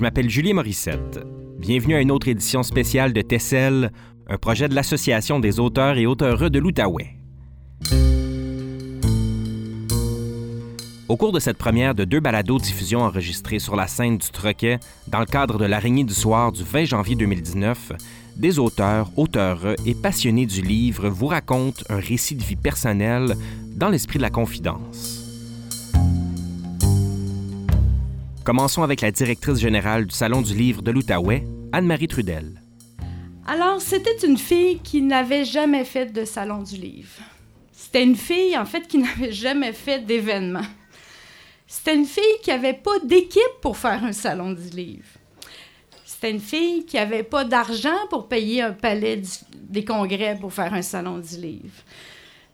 Je m'appelle Julie Morissette. Bienvenue à une autre édition spéciale de Tessel, un projet de l'Association des auteurs et auteureux de l'Outaouais. Au cours de cette première de deux balados-diffusions enregistrées sur la scène du Troquet dans le cadre de l'Araignée du soir du 20 janvier 2019, des auteurs, auteureux et passionnés du livre vous racontent un récit de vie personnelle dans l'esprit de la confidence. Commençons avec la directrice générale du Salon du livre de l'Outaouais, Anne-Marie Trudel. Alors, c'était une fille qui n'avait jamais fait de Salon du livre. C'était une fille, en fait, qui n'avait jamais fait d'événement. C'était une fille qui n'avait pas d'équipe pour faire un salon du livre. C'était une fille qui n'avait pas d'argent pour payer un palais des congrès pour faire un salon du livre.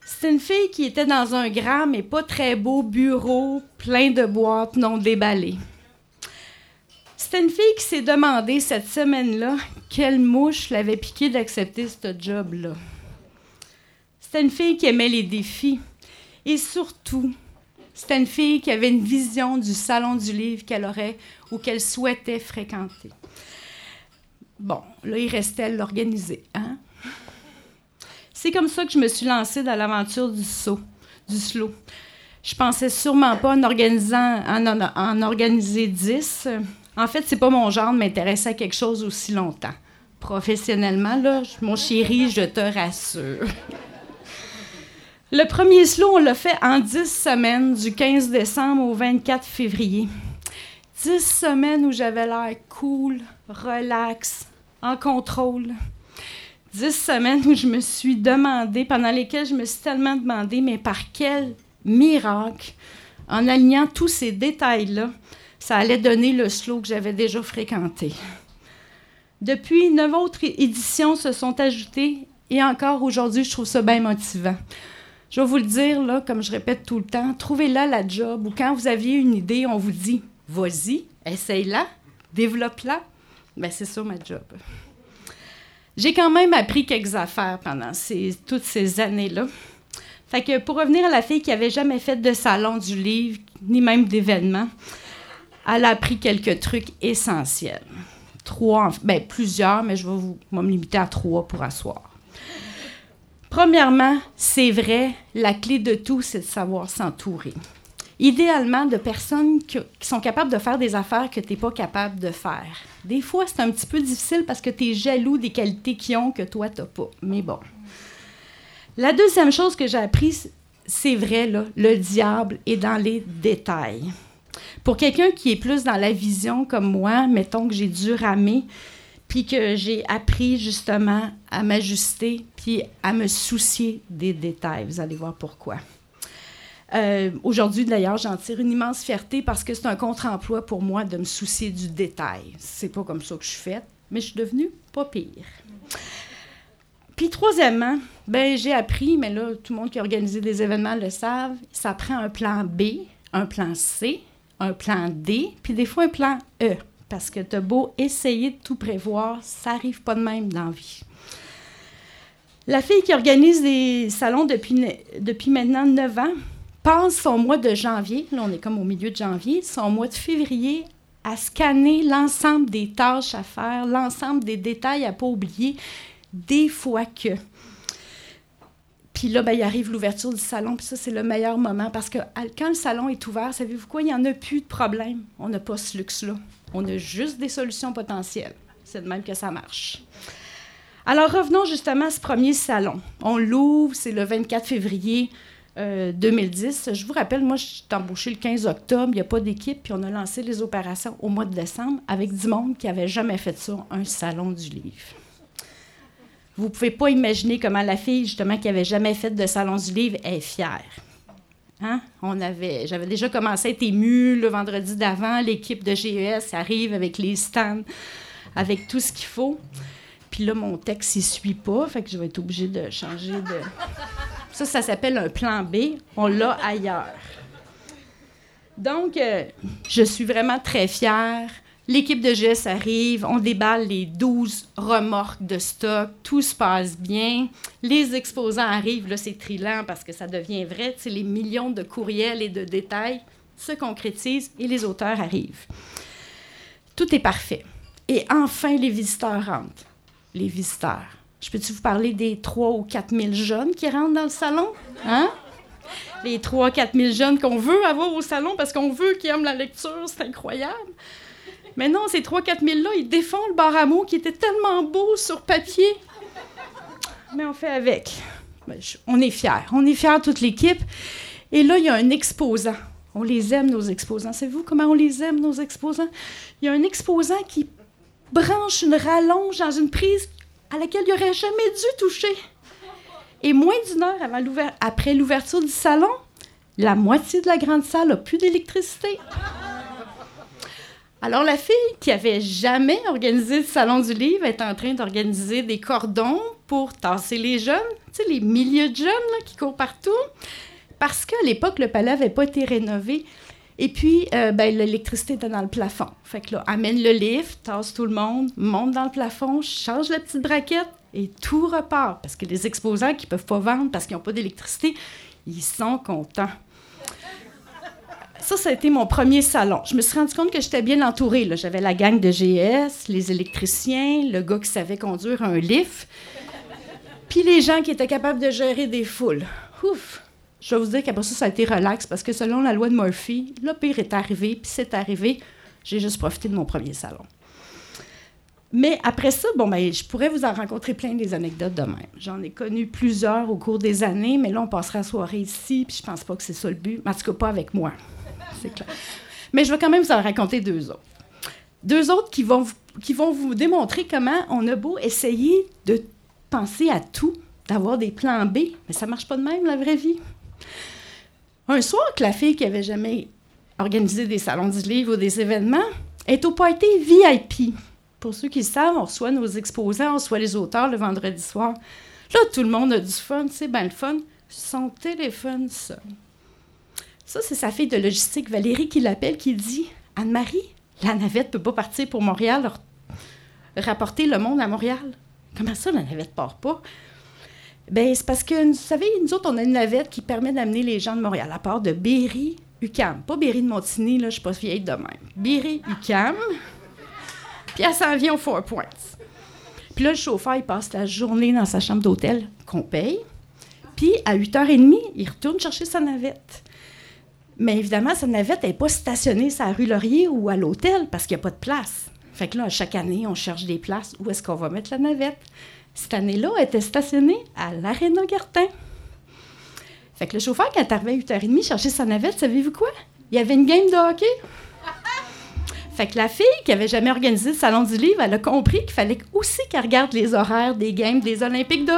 C'était une fille qui était dans un grand mais pas très beau bureau plein de boîtes non déballées. C'était une fille qui s'est demandé cette semaine-là quelle mouche l'avait piqué d'accepter ce job-là. C'était une fille qui aimait les défis et surtout c'était une fille qui avait une vision du salon du livre qu'elle aurait ou qu'elle souhaitait fréquenter. Bon, là, il restait à l'organiser. Hein? C'est comme ça que je me suis lancée dans l'aventure du saut, du slow. Je pensais sûrement pas en, organisant, en, organiser dix. En fait, c'est pas mon genre de m'intéresser à quelque chose aussi longtemps. Professionnellement, là, mon chéri, je te rassure. Le premier slow, on l'a fait en 10 semaines, du 15 décembre au 24 février. 10 semaines où j'avais l'air cool, relax, en contrôle. 10 semaines où je me suis demandé, pendant lesquelles je me suis tellement demandé, mais par quel miracle, en alignant tous ces détails-là, ça allait donner le slow que j'avais déjà fréquenté. Depuis, neuf autres éditions se sont ajoutées et encore aujourd'hui, je trouve ça bien motivant. Je vais vous le dire, là, comme je répète tout le temps, trouvez-la la job ou quand vous aviez une idée, on vous dit vas-y, essaye-la, développe-la. Ben, c'est ça ma job. J'ai quand même appris quelques affaires pendant ces, toutes ces années-là. Fait que pour revenir à la fille qui avait jamais fait de salon du livre, ni même d'événement, elle a appris quelques trucs essentiels. Trois, ben plusieurs, mais je vais vous me limiter à trois pour asseoir. Premièrement, c'est vrai, la clé de tout, c'est de savoir s'entourer. Idéalement, de personnes qui, sont capables de faire des affaires que tu n'es pas capable de faire. Des fois, c'est un petit peu difficile parce que tu es jaloux des qualités qu'ils ont que toi, tu n'as pas. Mais bon. La deuxième chose que j'ai appris, c'est vrai, là, le diable est dans les détails. Pour quelqu'un qui est plus dans la vision comme moi, mettons que j'ai dû ramer, puis que j'ai appris justement à m'ajuster, puis à me soucier des détails. Vous allez voir pourquoi. Euh, aujourd'hui, d'ailleurs, j'en tire une immense fierté parce que c'est un contre-emploi pour moi de me soucier du détail. C'est pas comme ça que je suis faite, mais je suis devenue pas pire. Puis troisièmement, ben j'ai appris, mais là, tout le monde qui a organisé des événements le savent, ça prend un plan B, un plan C, un plan D, puis des fois un plan E. Parce que tu beau essayer de tout prévoir, ça n'arrive pas de même dans la vie. La fille qui organise des salons depuis, depuis maintenant 9 ans passe son mois de janvier, là on est comme au milieu de janvier, son mois de février à scanner l'ensemble des tâches à faire, l'ensemble des détails à ne pas oublier, des fois que. Puis là, ben, il arrive l'ouverture du salon, puis ça, c'est le meilleur moment parce que quand le salon est ouvert, savez-vous quoi? Il n'y en a plus de problème. On n'a pas ce luxe-là. On a juste des solutions potentielles. C'est de même que ça marche. Alors, revenons justement à ce premier salon. On l'ouvre, c'est le 24 février 2010. Euh, je vous rappelle, moi, je suis embauchée le 15 octobre, il n'y a pas d'équipe, puis on a lancé les opérations au mois de décembre avec du monde qui n'avait jamais fait ça, un salon du livre. Vous pouvez pas imaginer comment la fille, justement, qui n'avait jamais fait de salon du livre, est fière. Hein? On avait, j'avais déjà commencé à être émue le vendredi d'avant. L'équipe de GES arrive avec les stands, avec tout ce qu'il faut. Puis là, mon texte, il suit pas, fait que je vais être obligée de changer de... Ça, ça s'appelle un plan B. On l'a ailleurs. Donc, euh, je suis vraiment très fière L'équipe de GES arrive, on déballe les 12 remorques de stock, tout se passe bien. Les exposants arrivent, là c'est trillant parce que ça devient vrai, les millions de courriels et de détails se concrétisent et les auteurs arrivent. Tout est parfait. Et enfin, les visiteurs rentrent. Les visiteurs. Je peux-tu vous parler des 3 ou 4 000 jeunes qui rentrent dans le salon? Hein? Les 3 4 000 jeunes qu'on veut avoir au salon parce qu'on veut qu'ils aiment la lecture, c'est incroyable. Mais non, ces 3 4 000-là, ils défendent le bar à mots qui était tellement beau sur papier. Mais on fait avec. Ben, on est fiers. On est fiers, toute l'équipe. Et là, il y a un exposant. On les aime, nos exposants. Savez-vous comment on les aime, nos exposants? Il y a un exposant qui branche une rallonge dans une prise à laquelle il n'aurait jamais dû toucher. Et moins d'une heure après l'ouverture du salon, la moitié de la grande salle n'a plus d'électricité. Alors, la fille qui avait jamais organisé le salon du livre est en train d'organiser des cordons pour tasser les jeunes, tu sais, les milliers de jeunes qui courent partout. Parce qu'à l'époque, le palais n'avait pas été rénové. Et puis, euh, ben, l'électricité était dans le plafond. Fait que là, amène le livre, tasse tout le monde, monte dans le plafond, change la petite braquette et tout repart. Parce que les exposants qui ne peuvent pas vendre parce qu'ils n'ont pas d'électricité, ils sont contents. Ça, ça a été mon premier salon. Je me suis rendu compte que j'étais bien entourée. J'avais la gang de GS, les électriciens, le gars qui savait conduire un lift, puis les gens qui étaient capables de gérer des foules. Ouf! Je vais vous dire qu'après ça, ça a été relax parce que selon la loi de Murphy, le pire est arrivé, puis c'est arrivé. J'ai juste profité de mon premier salon. Mais après ça, bon, ben, je pourrais vous en rencontrer plein des anecdotes de même. J'en ai connu plusieurs au cours des années, mais là, on passera la soirée ici, puis je pense pas que c'est ça le but. En tout cas, pas avec moi. Mais je vais quand même vous en raconter deux autres. Deux autres qui vont, qui vont vous démontrer comment on a beau essayer de penser à tout, d'avoir des plans B, mais ça marche pas de même, la vraie vie. Un soir que la fille qui avait jamais organisé des salons du livre ou des événements est au party VIP. Pour ceux qui savent, on reçoit nos exposants, on reçoit les auteurs le vendredi soir. Là, tout le monde a du fun, c'est bien le fun. Son téléphone sonne. Ça, c'est sa fille de logistique, Valérie, qui l'appelle, qui dit Anne-Marie, la navette ne peut pas partir pour Montréal, rapporter le monde à Montréal. Comment ça, la navette part pas? Bien, c'est parce que, vous savez, nous autres, on a une navette qui permet d'amener les gens de Montréal, à part de Berry, UCAM. Pas Berry de Montigny, là, je ne suis pas vieille de même. Berry, UCAM. Puis elle s'en vient au Four Points. Puis là, le chauffeur, il passe la journée dans sa chambre d'hôtel qu'on paye. Puis à 8h30, il retourne chercher sa navette. Mais évidemment, sa navette n'est pas stationnée sur la rue Laurier ou à l'hôtel parce qu'il n'y a pas de place. Fait que là, chaque année, on cherche des places. Où est-ce qu'on va mettre la navette? Cette année-là, elle était stationnée à l'Arena Gartin. Fait que le chauffeur, quand il arrivé à 8h30 chercher sa navette, savez-vous quoi? Il y avait une game de hockey. Fait que la fille qui avait jamais organisé le salon du livre, elle a compris qu'il fallait aussi qu'elle regarde les horaires des games des Olympiques de.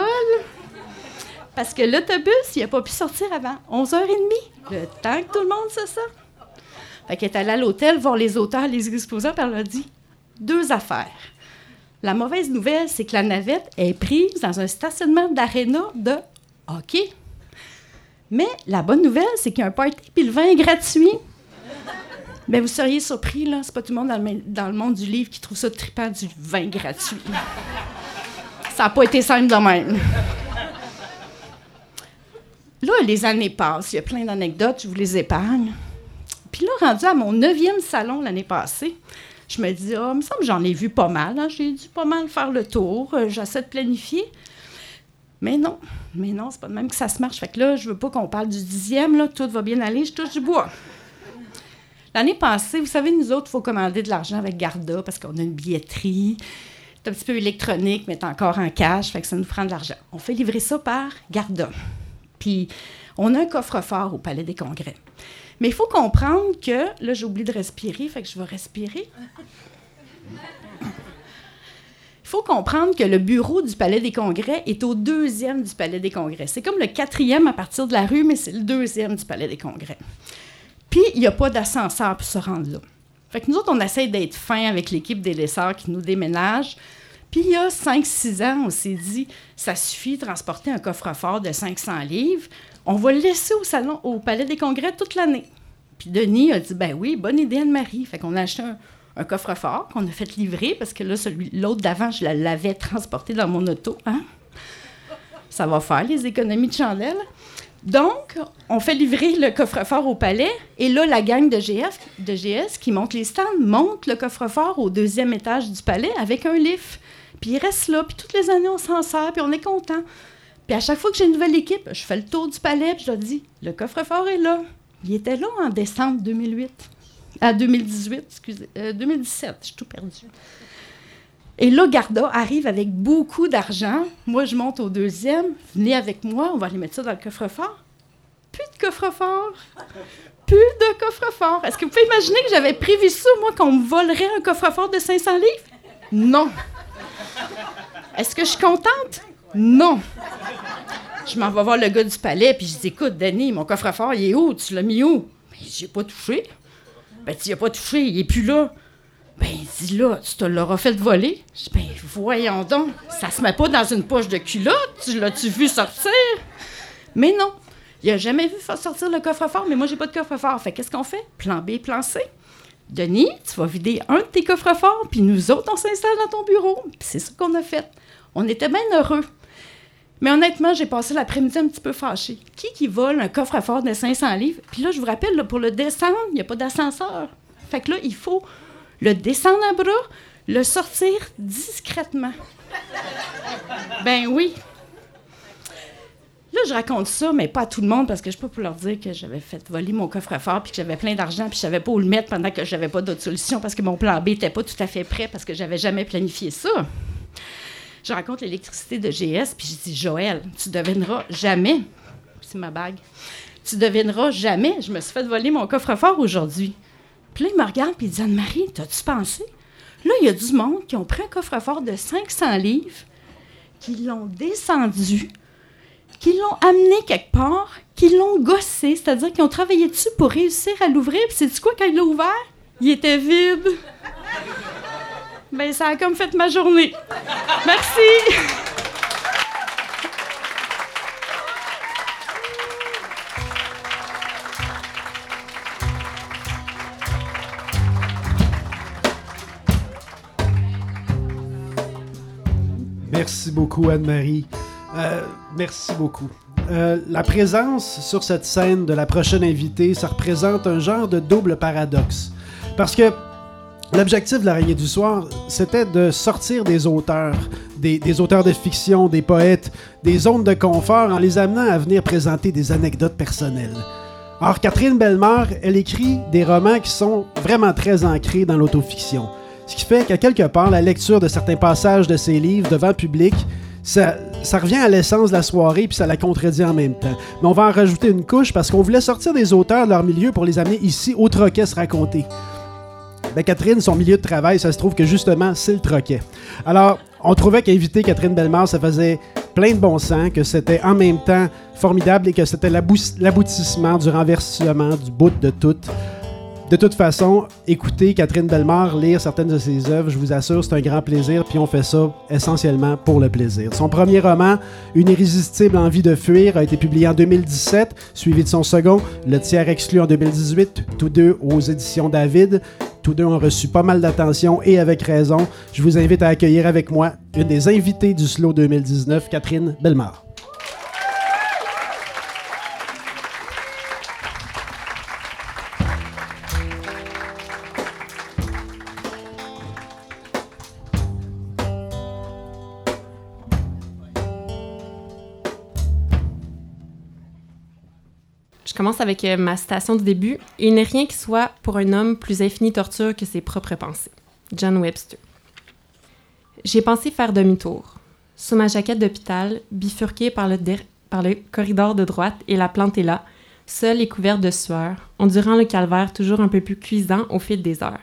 Parce que l'autobus, il n'a pas pu sortir avant 11h30, le temps que tout le monde se sorte. Fait qu'elle est allée à l'hôtel voir les auteurs, les exposants, puis elle a dit deux affaires. La mauvaise nouvelle, c'est que la navette est prise dans un stationnement d'aréna de hockey. Mais la bonne nouvelle, c'est qu'il y a un party puis le vin est gratuit. Mais vous seriez surpris, là, c'est pas tout le monde dans le, monde du livre qui trouve ça trippant du vin gratuit. ça n'a pas été simple de même. Là, les années passent, il y a plein d'anecdotes, je vous les épargne. Puis là, rendu à mon neuvième salon l'année passée, je me dis, ah, oh, il me semble que j'en ai vu pas mal. Hein. J'ai dû pas mal faire le tour. Euh, j'essaie de planifier. Mais non, mais non, c'est pas de même que ça se marche. Fait que là, je veux pas qu'on parle du dixième, là, tout va bien aller, je touche du bois. L'année passée, vous savez, nous autres, il faut commander de l'argent avec Garda parce qu'on a une billetterie. C'est un petit peu électronique, mais encore en cash, fait que ça nous prend de l'argent. On fait livrer ça par Garda. On a un coffre-fort au Palais des Congrès. Mais il faut comprendre que, là, j'ai oublié de respirer, fait que je vais respirer. Il faut comprendre que le bureau du Palais des Congrès est au deuxième du Palais des Congrès. C'est comme le quatrième à partir de la rue, mais c'est le deuxième du Palais des Congrès. Puis, il n'y a pas d'ascenseur pour se rendre là. Fait que nous autres, on essaie d'être fins avec l'équipe des laisseurs qui nous déménagent. Puis, il y a 5-6 ans, on s'est dit, ça suffit de transporter un coffre-fort de 500 livres on va le laisser au salon, au Palais des Congrès toute l'année. Puis Denis a dit, ben oui, bonne idée, Anne-Marie. Fait qu'on a acheté un, coffre-fort qu'on a fait livrer parce que là, celui, l'autre d'avant, je l'avais transporté dans mon auto. Hein? Ça va faire les économies de chandelle. Donc, on fait livrer le coffre-fort au palais et là, la gang de, GF, de GS qui monte les stands monte le coffre-fort au deuxième étage du palais avec un lift. Puis il reste là, puis toutes les années, on s'en sert, puis on est content. Puis à chaque fois que j'ai une nouvelle équipe, je fais le tour du palais, puis je leur dis le coffre-fort est là. Il était là en décembre 2008. À 2018, excusez. 2017, je suis tout perdu. Et là, Garda arrive avec beaucoup d'argent. Moi, je monte au deuxième. Venez avec moi, on va aller mettre ça dans le coffre-fort. Plus de coffre-fort. Plus de coffre-fort. Est-ce que vous pouvez imaginer que j'avais prévu ça, moi, qu'on me volerait un coffre-fort de 500 livres? Non. Est-ce que je suis contente? Non. Je m'en vais voir le gars du palais, puis je dis Écoute, Danny, mon coffre-fort, il est où? Tu l'as mis où? Ben, j'ai pas touché. Ben, tu n'y as pas touché, il est plus là. Ben, dis là, tu te l'auras fait voler. Je dis, ben, voyons donc, ça se met pas dans une poche de culotte. Tu l'as-tu vu sortir? Mais non, il a jamais vu sortir le coffre-fort, mais moi, j'ai pas de coffre-fort. Fait qu'est-ce qu'on fait? Plan B, plan C. Denis, tu vas vider un de tes coffres-forts, puis nous autres, on s'installe dans ton bureau. C'est ça qu'on a fait. On était bien heureux. Mais honnêtement, j'ai passé l'après-midi un petit peu fâché. Qui qui vole un coffre-fort de 500 livres? Puis là, je vous rappelle, pour le descendre, il n'y a pas d'ascenseur. Fait que là, il faut le descendre à bras, le sortir discrètement. ben oui. Je raconte ça, mais pas à tout le monde parce que je peux pas leur dire que j'avais fait voler mon coffre-fort puis que j'avais plein d'argent puis je savais pas où le mettre pendant que j'avais pas d'autre solution parce que mon plan B était pas tout à fait prêt parce que j'avais jamais planifié ça. Je raconte l'électricité de GS puis je dis Joël, tu devineras jamais. C'est ma bague. Tu devineras jamais. Je me suis fait voler mon coffre-fort aujourd'hui. Puis là, il me regarde et il dit Anne-Marie, t'as-tu pensé? Là, il y a du monde qui ont pris un coffre-fort de 500 livres, qui l'ont descendu, qui l'ont amené quelque part, qui l'ont gossé, c'est-à-dire qu'ils ont travaillé dessus pour réussir à l'ouvrir. Puis c'est quoi quand il l'a ouvert? Il était vide. ben ça a comme fait ma journée. Merci. Merci beaucoup, Anne-Marie. Euh, merci beaucoup. Euh, la présence sur cette scène de la prochaine invitée, ça représente un genre de double paradoxe. Parce que l'objectif de l'araignée du soir, c'était de sortir des auteurs, des, auteurs de fiction, des poètes, des zones de confort en les amenant à venir présenter des anecdotes personnelles. Or, Catherine Bellemare, elle écrit des romans qui sont vraiment très ancrés dans l'autofiction. Ce qui fait qu'à quelque part, la lecture de certains passages de ses livres devant public, ça, ça revient à l'essence de la soirée puis ça la contredit en même temps. Mais on va en rajouter une couche parce qu'on voulait sortir des auteurs de leur milieu pour les amener ici au troquet se raconter. Ben Catherine, son milieu de travail, ça se trouve que justement, c'est le troquet. Alors, on trouvait qu'inviter Catherine Bellemare, ça faisait plein de bon sens, que c'était en même temps formidable et que c'était l'aboutissement du renversement du bout de tout. De toute façon, écouter Catherine Bellemare lire certaines de ses œuvres, je vous assure, c'est un grand plaisir, puis on fait ça essentiellement pour le plaisir. Son premier roman, Une irrésistible envie de fuir, a été publié en 2017, suivi de son second, Le tiers exclu en 2018, tous deux aux éditions David. Tous deux ont reçu pas mal d'attention et avec raison. Je vous invite à accueillir avec moi une des invitées du Slow 2019, Catherine Bellemare. Commence avec euh, ma citation du début. Il n'est rien qui soit pour un homme plus infinie torture que ses propres pensées. John Webster. J'ai pensé faire demi-tour. Sous ma jaquette d'hôpital, bifurquée par le, par le corridor de droite et la plante est là, seule et couverte de sueur, endurant le calvaire toujours un peu plus cuisant au fil des heures.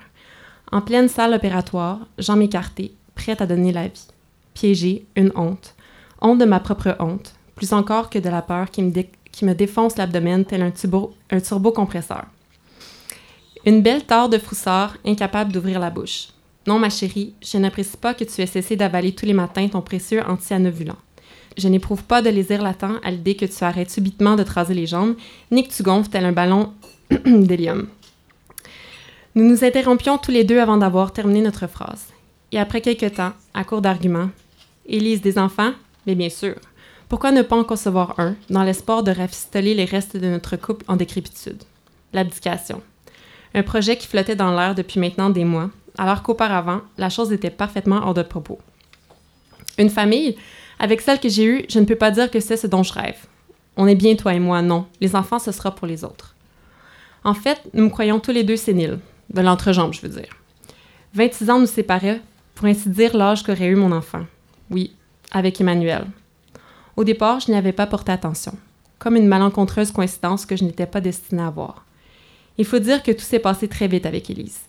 En pleine salle opératoire, jambes écartées, prête à donner la vie. Piégée, une honte. Honte de ma propre honte, plus encore que de la peur qui me, qui me défonce l'abdomen tel un, turbo, un turbocompresseur. Une belle tare de froussard, incapable d'ouvrir la bouche. Non, ma chérie, je n'apprécie pas que tu aies cessé d'avaler tous les matins ton précieux anti-anovulant. Je n'éprouve pas de désir latent à l'idée que tu arrêtes subitement de te raser les jambes, ni que tu gonfles tel un ballon d'hélium. Nous nous interrompions tous les deux avant d'avoir terminé notre phrase. Et après quelque temps, à court d'arguments, Élise des enfants? Mais bien sûr. Pourquoi ne pas en concevoir un, dans l'espoir de rafistoler les restes de notre couple en décrépitude? L'abdication. Un projet qui flottait dans l'air depuis maintenant des mois, alors qu'auparavant, la chose était parfaitement hors de propos. Une famille, avec celle que j'ai eue, je ne peux pas dire que c'est ce dont je rêve. On est bien toi et moi, non. Les enfants, ce sera pour les autres. En fait, nous me croyons tous les deux séniles, de l'entrejambe, je veux dire. 26 ans nous séparaient, pour ainsi dire l'âge qu'aurait eu mon enfant. Oui, avec Emmanuel. Au départ, je n'y avais pas porté attention, comme une malencontreuse coïncidence que je n'étais pas destinée à voir. Il faut dire que tout s'est passé très vite avec Élise.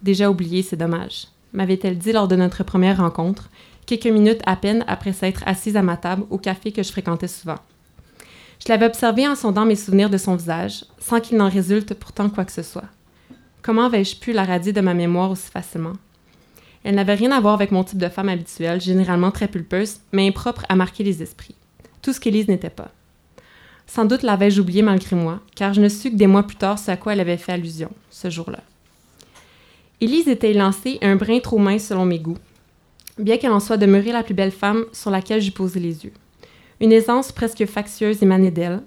Déjà oublié, c'est dommage. M'avait-elle dit lors de notre première rencontre, quelques minutes à peine après s'être assise à ma table au café que je fréquentais souvent. Je l'avais observé en sondant mes souvenirs de son visage, sans qu'il n'en résulte pourtant quoi que ce soit. Comment avais-je pu la radier de ma mémoire aussi facilement? Elle n'avait rien à voir avec mon type de femme habituelle, généralement très pulpeuse, mais impropre à marquer les esprits. Tout ce qu'Élise n'était pas. Sans doute l'avais-je oublié malgré moi, car je ne sus que des mois plus tard ce à quoi elle avait fait allusion, ce jour-là. Élise était élancée un brin trop mince selon mes goûts, bien qu'elle en soit demeurée la plus belle femme sur laquelle j'eus posé les yeux. Une aisance presque factieuse émanait d'elle,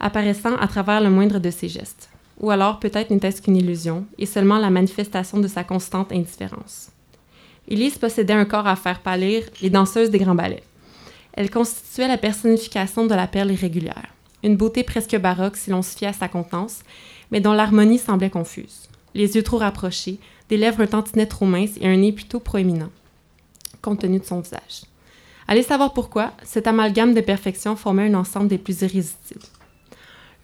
apparaissant à travers le moindre de ses gestes. Ou alors peut-être n'était-ce qu'une illusion, et seulement la manifestation de sa constante indifférence. Élise possédait un corps à faire pâlir les danseuses des grands ballets. Elle constituait la personnification de la perle irrégulière, une beauté presque baroque si l'on se fiait à sa contenance, mais dont l'harmonie semblait confuse. Les yeux trop rapprochés, des lèvres un tantinet trop minces et un nez plutôt proéminent, compte tenu de son visage. Allez savoir pourquoi, cet amalgame de perfection formait un ensemble des plus irrésistibles.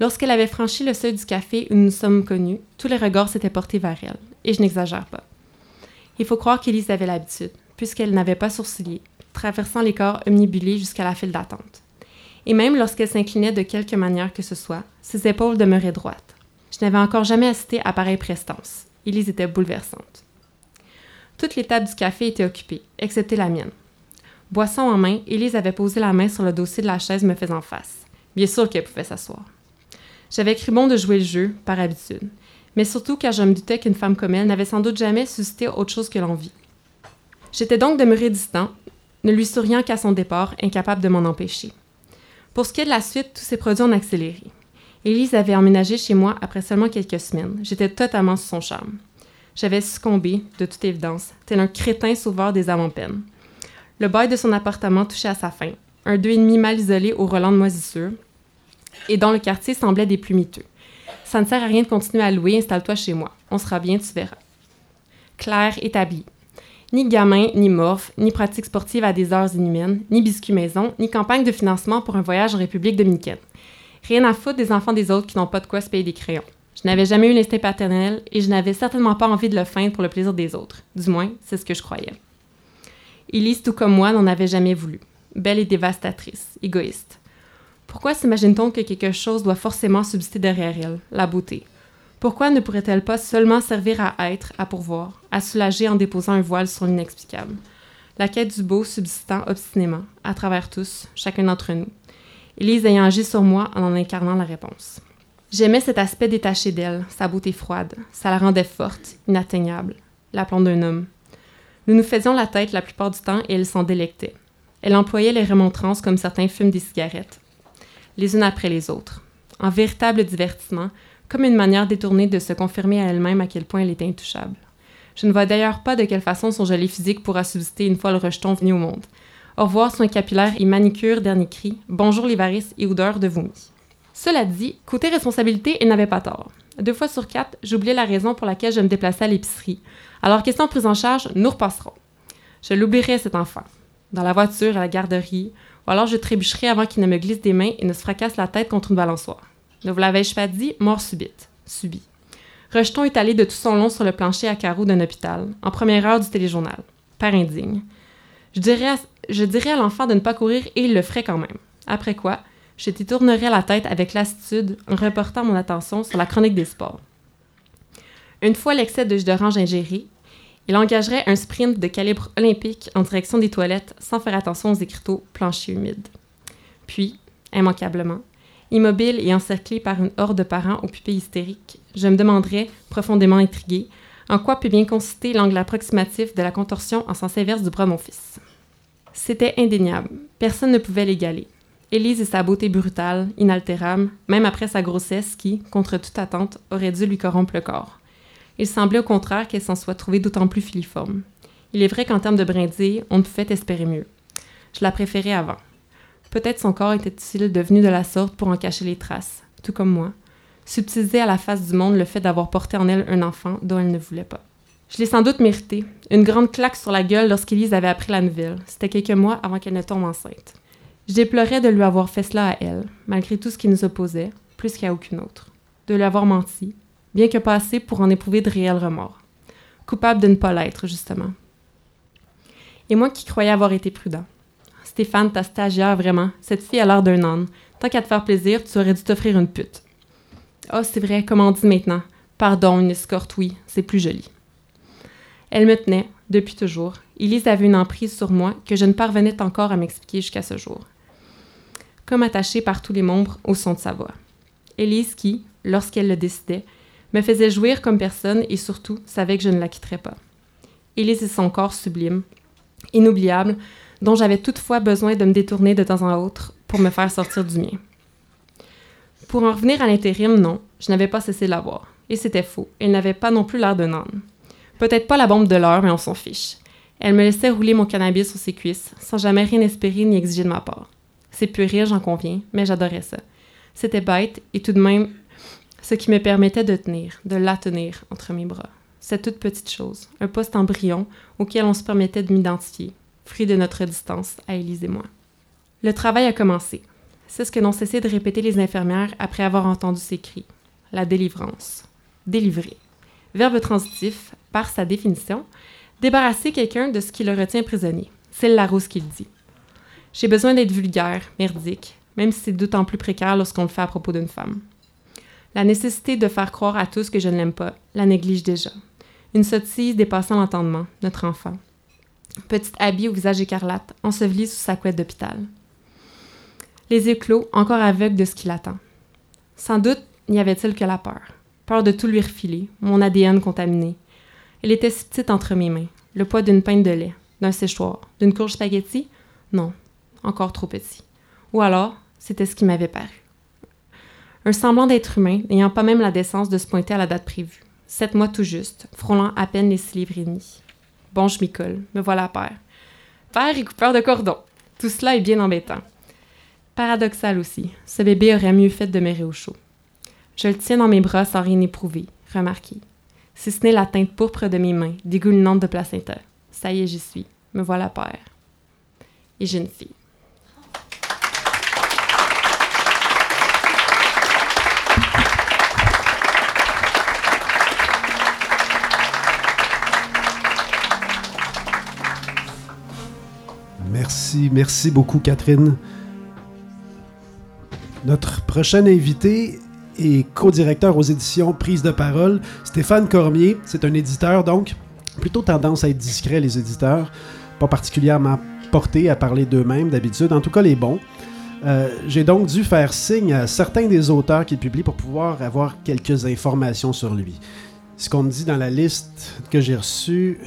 Lorsqu'elle avait franchi le seuil du café où nous nous sommes connus, tous les regards s'étaient portés vers elle, et je n'exagère pas. Il faut croire qu'Élise avait l'habitude, puisqu'elle n'avait pas sourcillé, traversant les corps omnibulés jusqu'à la file d'attente. Et même lorsqu'elle s'inclinait de quelque manière que ce soit, ses épaules demeuraient droites. Je n'avais encore jamais assisté à pareille prestance, Élise était bouleversante. Toutes les tables du café étaient occupées, excepté la mienne. Boisson en main, Élise avait posé la main sur le dossier de la chaise me faisant face. Bien sûr qu'elle pouvait s'asseoir. J'avais cru bon de jouer le jeu, par habitude, mais surtout car je me doutais qu'une femme comme elle n'avait sans doute jamais suscité autre chose que l'envie. J'étais donc demeuré distant, ne lui souriant qu'à son départ, incapable de m'en empêcher. Pour ce qui est de la suite, tout s'est produit en accéléré. Élise avait emménagé chez moi après seulement quelques semaines. J'étais totalement sous son charme. J'avais succombé, de toute évidence, tel un crétin sauveur des peine. Le bail de son appartement touchait à sa fin, un deux et demi mal isolé au Roland de moisissure, et dont le quartier semblait des plus miteux. Ça ne sert à rien de continuer à louer, installe-toi chez moi. On sera bien, tu verras. Claire établie. Ni gamin, ni morphe, ni pratique sportive à des heures inhumaines, ni biscuit maison, ni campagne de financement pour un voyage en République dominicaine. Rien à foutre des enfants des autres qui n'ont pas de quoi se payer des crayons. Je n'avais jamais eu l'instinct paternel et je n'avais certainement pas envie de le feindre pour le plaisir des autres. Du moins, c'est ce que je croyais. Elise, tout comme moi, n'en avait jamais voulu. Belle et dévastatrice, égoïste. Pourquoi s'imagine-t-on que quelque chose doit forcément subsister derrière elle, la beauté? Pourquoi ne pourrait-elle pas seulement servir à être, à pourvoir, à soulager en déposant un voile sur l'inexplicable? La quête du beau subsistant obstinément, à travers tous, chacun d'entre nous. Élise ayant agi sur moi en en incarnant la réponse. J'aimais cet aspect détaché d'elle, sa beauté froide. Ça la rendait forte, inatteignable, l'aplomb d'un homme. Nous nous faisions la tête la plupart du temps et elle s'en délectait. Elle employait les remontrances comme certains fument des cigarettes, les unes après les autres, en véritable divertissement, comme une manière détournée de se confirmer à elle-même à quel point elle était intouchable. Je ne vois d'ailleurs pas de quelle façon son joli physique pourra subsister une fois le rejeton venu au monde. Au revoir soins capillaires et manicure, dernier cri. Bonjour les varices et odeur de vomi. Cela dit, côté responsabilité, elle n'avait pas tort. Deux fois sur quatre, j'oubliais la raison pour laquelle je me déplaçais à l'épicerie. Alors, question prise en charge, nous repasserons. Je l'oublierai, cet enfant. Dans la voiture, à la garderie, ou alors je trébucherai avant qu'il ne me glisse des mains et ne se fracasse la tête contre une balançoire. Ne vous l'avais-je pas dit, mort subite. Subit. Rejeton est allé de tout son long sur le plancher à carreaux d'un hôpital, en première heure du téléjournal. Père indigne. Je dirais à, je dirais à l'enfant de ne pas courir et il le ferait quand même. Après quoi, je détournerais la tête avec lassitude en reportant mon attention sur la chronique des sports. Une fois l'excès de jus d'orange ingéré, il engagerait un sprint de calibre olympique en direction des toilettes sans faire attention aux écriteaux planchers humides. Puis, immanquablement, immobile et encerclé par une horde de parents aux pupilles hystériques, je me demanderais, profondément intrigué, en quoi peut bien consister l'angle approximatif de la contorsion en sens inverse du bras de mon fils. C'était indéniable. Personne ne pouvait l'égaler. Élise et sa beauté brutale, inaltérable, même après sa grossesse qui, contre toute attente, aurait dû lui corrompre le corps. Il semblait au contraire qu'elle s'en soit trouvée d'autant plus filiforme. Il est vrai qu'en termes de brindille, on ne pouvait espérer mieux. Je la préférais avant. Peut-être son corps était-il devenu de la sorte pour en cacher les traces, tout comme moi. Subtiliser à la face du monde le fait d'avoir porté en elle un enfant dont elle ne voulait pas. Je l'ai sans doute mérité. Une grande claque sur la gueule lorsqu'Élise avait appris la nouvelle. C'était quelques mois avant qu'elle ne tombe enceinte. Je déplorais de lui avoir fait cela à elle, malgré tout ce qui nous opposait, plus qu'à aucune autre. De lui avoir menti, bien que pas assez pour en éprouver de réels remords. Coupable de ne pas l'être, justement. Et moi qui croyais avoir été prudent. Stéphane, ta stagiaire, vraiment. Cette fille a l'air d'un âne. Tant qu'à te faire plaisir, tu aurais dû t'offrir une pute. Oh, c'est vrai, comme on dit maintenant. Pardon, une escorte, oui, c'est plus joli. Elle me tenait, depuis toujours. Elise avait une emprise sur moi que je ne parvenais encore à m'expliquer jusqu'à ce jour. Comme attachée par tous les membres au son de sa voix. Élise qui, lorsqu'elle le décidait, me faisait jouir comme personne et surtout savait que je ne la quitterais pas. Élise et son corps sublime, inoubliable, dont j'avais toutefois besoin de me détourner de temps en autre pour me faire sortir du mien. Pour en revenir à l'intérim, non, je n'avais pas cessé de la voir. Et c'était faux. Elle n'avait pas non plus l'air d'un âne. Peut-être pas la bombe de l'heure, mais on s'en fiche. Elle me laissait rouler mon cannabis sur ses cuisses, sans jamais rien espérer ni exiger de ma part. C'est puéril, j'en conviens, mais j'adorais ça. C'était bête, et tout de même, ce qui me permettait de tenir, de la tenir entre mes bras. C'est toute petite chose, un poste embryon auquel on se permettait de m'identifier, fruit de notre distance à Élise et moi. Le travail a commencé. C'est ce que n'ont cessé de répéter les infirmières après avoir entendu ces cris. La délivrance. Délivrer. Verbe transitif, par sa définition, débarrasser quelqu'un de ce qui le retient prisonnier. C'est le Larousse qui le dit. J'ai besoin d'être vulgaire, merdique, même si c'est d'autant plus précaire lorsqu'on le fait à propos d'une femme. La nécessité de faire croire à tous que je ne l'aime pas la néglige déjà. Une sottise dépassant l'entendement, notre enfant. Petite habit au visage écarlate, enseveli sous sa couette d'hôpital. Les yeux clos, encore aveugles de ce qui l'attend. Sans doute n'y avait-il que la peur. Peur de tout lui refiler, mon ADN contaminé. Elle était si petite entre mes mains, le poids d'une pinte de lait, d'un séchoir, d'une courge spaghetti? Non, encore trop petit. Ou alors, c'était ce qui m'avait paru. Un semblant d'être humain, n'ayant pas même la décence de se pointer à la date prévue. Sept mois tout juste, frôlant à peine les six livres et demi. Bon, je m'y colle, me voilà père. Père et coupeur de cordon. Tout cela est bien embêtant. Paradoxal aussi, ce bébé aurait mieux fait de demeurer au chaud. Je le tiens dans mes bras sans rien éprouver, remarquez. Si ce n'est la teinte pourpre de mes mains, dégoulinante de placenta. Ça y est, j'y suis. Me voilà père. Et j'ai une fille. Merci, merci beaucoup, Catherine. Notre prochain invité est co-directeur aux éditions Prise de parole, Stéphane Cormier. C'est un éditeur, donc plutôt tendance à être discret, les éditeurs, pas particulièrement portés à parler d'eux-mêmes d'habitude, en tout cas les bons. Euh, J'ai donc dû faire signe à certains des auteurs qu'il publie pour pouvoir avoir quelques informations sur lui. Ce qu'on me dit dans la liste que j'ai reçue,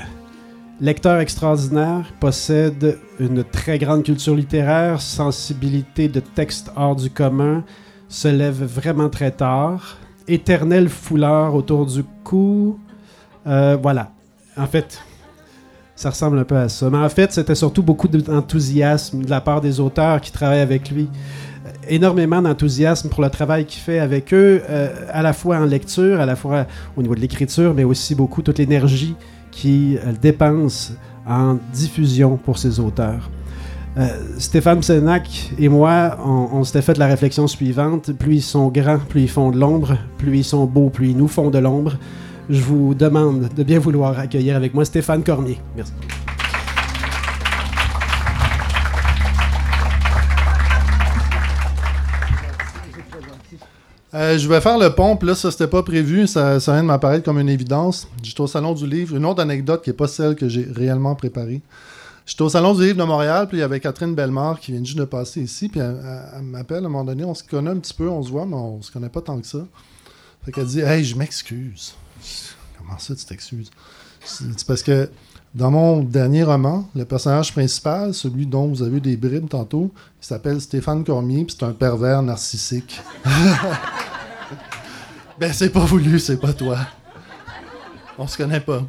Lecteur extraordinaire, possède une très grande culture littéraire, sensibilité de texte hors du commun, se lève vraiment très tard, éternel fouleur autour du cou. Euh, voilà. En fait, ça ressemble un peu à ça. Mais en fait, c'était surtout beaucoup d'enthousiasme de la part des auteurs qui travaillent avec lui. Énormément d'enthousiasme pour le travail qu'il fait avec eux, euh, à la fois en lecture, à la fois au niveau de l'écriture, mais aussi beaucoup toute l'énergie qui euh, dépense en diffusion pour ses auteurs. Euh, Stéphane Senac et moi, on, s'était fait la réflexion suivante. Plus ils sont grands, plus ils font de l'ombre. Plus ils sont beaux, plus ils nous font de l'ombre. Je vous demande de bien vouloir accueillir avec moi Stéphane Cormier. Merci. Euh, je vais faire le puis là, ça, c'était pas prévu, ça, vient de m'apparaître comme une évidence. J'étais au Salon du Livre, une autre anecdote qui n'est pas celle que j'ai réellement préparée. J'étais au Salon du Livre de Montréal, puis il y avait Catherine Bellemare qui vient juste de passer ici, puis elle, m'appelle à un moment donné, on se connaît un petit peu, on se voit, mais on se connaît pas tant que ça. Fait qu'elle dit Hey, je m'excuse. comment ça, tu t'excuses? C'est parce que dans mon dernier roman, le personnage principal, celui dont vous avez eu des bribes tantôt, s'appelle Stéphane Cormier, puis c'est un pervers narcissique. ben, c'est pas voulu, c'est pas toi. On se connaît pas.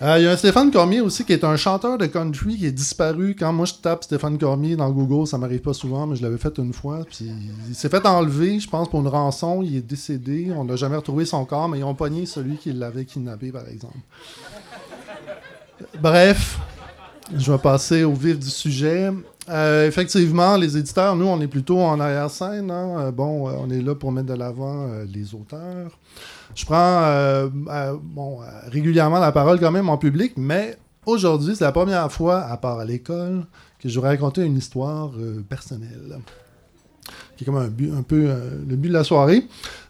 Euh, il y a un Stéphane Cormier aussi qui est un chanteur de country qui est disparu. Quand moi je tape Stéphane Cormier dans Google, ça m'arrive pas souvent, mais je l'avais fait une fois. Puis il s'est fait enlever, je pense, pour une rançon. Il est décédé. On n'a jamais retrouvé son corps, mais ils ont pogné celui qui l'avait kidnappé, par exemple. Bref, je vais passer au vif du sujet. Euh, effectivement, les éditeurs, nous, on est plutôt en arrière-scène. Hein. Euh, bon, on est là pour mettre de l'avant les auteurs. Je prends euh, euh, euh, régulièrement la parole quand même en public, mais aujourd'hui, c'est la première fois, à part à l'école, que je vais raconter une histoire personnelle. Comme un, peu le but de la soirée.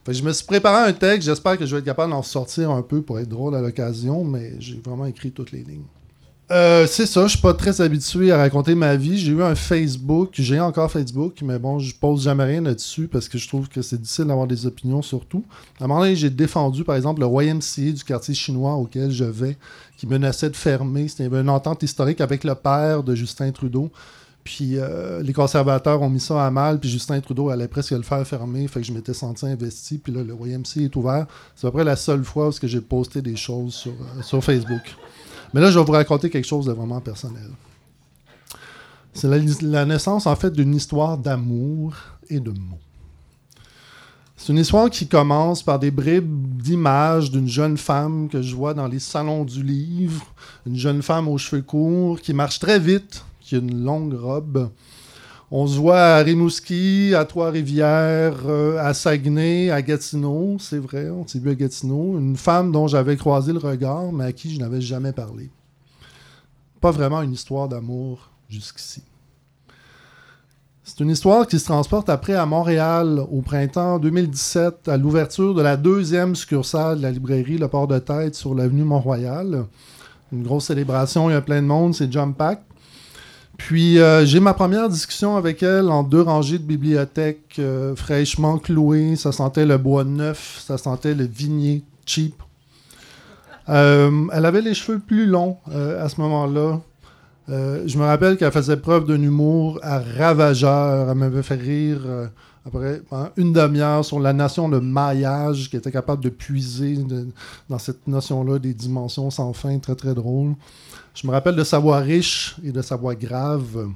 je me suis préparé un texte, j'espère que je vais être capable d'en sortir un peu pour être drôle à l'occasion, mais j'ai vraiment écrit toutes les lignes. Euh, c'est ça, je suis pas très habitué à raconter ma vie. J'ai eu un Facebook, j'ai encore Facebook, mais bon, je pose jamais rien là-dessus parce que je trouve que c'est difficile d'avoir des opinions sur tout. À un moment donné, j'ai défendu, par exemple, le YMCA du quartier chinois auquel je vais, qui menaçait de fermer. C'était une entente historique avec le père de Justin Trudeau. Puis euh, les conservateurs ont mis ça à mal, puis Justin Trudeau allait presque le faire fermer, fait que je m'étais senti investi, puis là, le YMCA est ouvert. C'est à peu près la seule fois où j'ai posté des choses sur, euh, sur Facebook. Mais là, je vais vous raconter quelque chose de vraiment personnel. C'est la, naissance, en fait, d'une histoire d'amour et de mots. C'est une histoire qui commence par des bribes d'images d'une jeune femme que je vois dans les salons du livre, une jeune femme aux cheveux courts qui marche très vite, une longue robe, on se voit à Rimouski, à Trois-Rivières, euh, à Saguenay, à Gatineau, c'est vrai, on s'est vu à Gatineau. Une femme dont j'avais croisé le regard, mais à qui je n'avais jamais parlé. Pas vraiment une histoire d'amour jusqu'ici. C'est une histoire qui se transporte après à Montréal au printemps 2017 à l'ouverture de la deuxième succursale de la librairie Le Port de Tête sur l'avenue Mont-Royal. Une grosse célébration, il y a plein de monde, c'est Jump Pack. Puis euh, j'ai ma première discussion avec elle en deux rangées de bibliothèque euh, fraîchement clouées. Ça sentait le bois neuf, ça sentait le vignier cheap. Euh, elle avait les cheveux plus longs à ce moment-là. je me rappelle qu'elle faisait preuve d'un humour à ravageur. Elle m'avait fait rire après une demi-heure sur la notion de maillage qui était capable de puiser dans cette notion-là des dimensions sans fin, très très drôle. Je me rappelle de sa voix riche et de sa voix grave,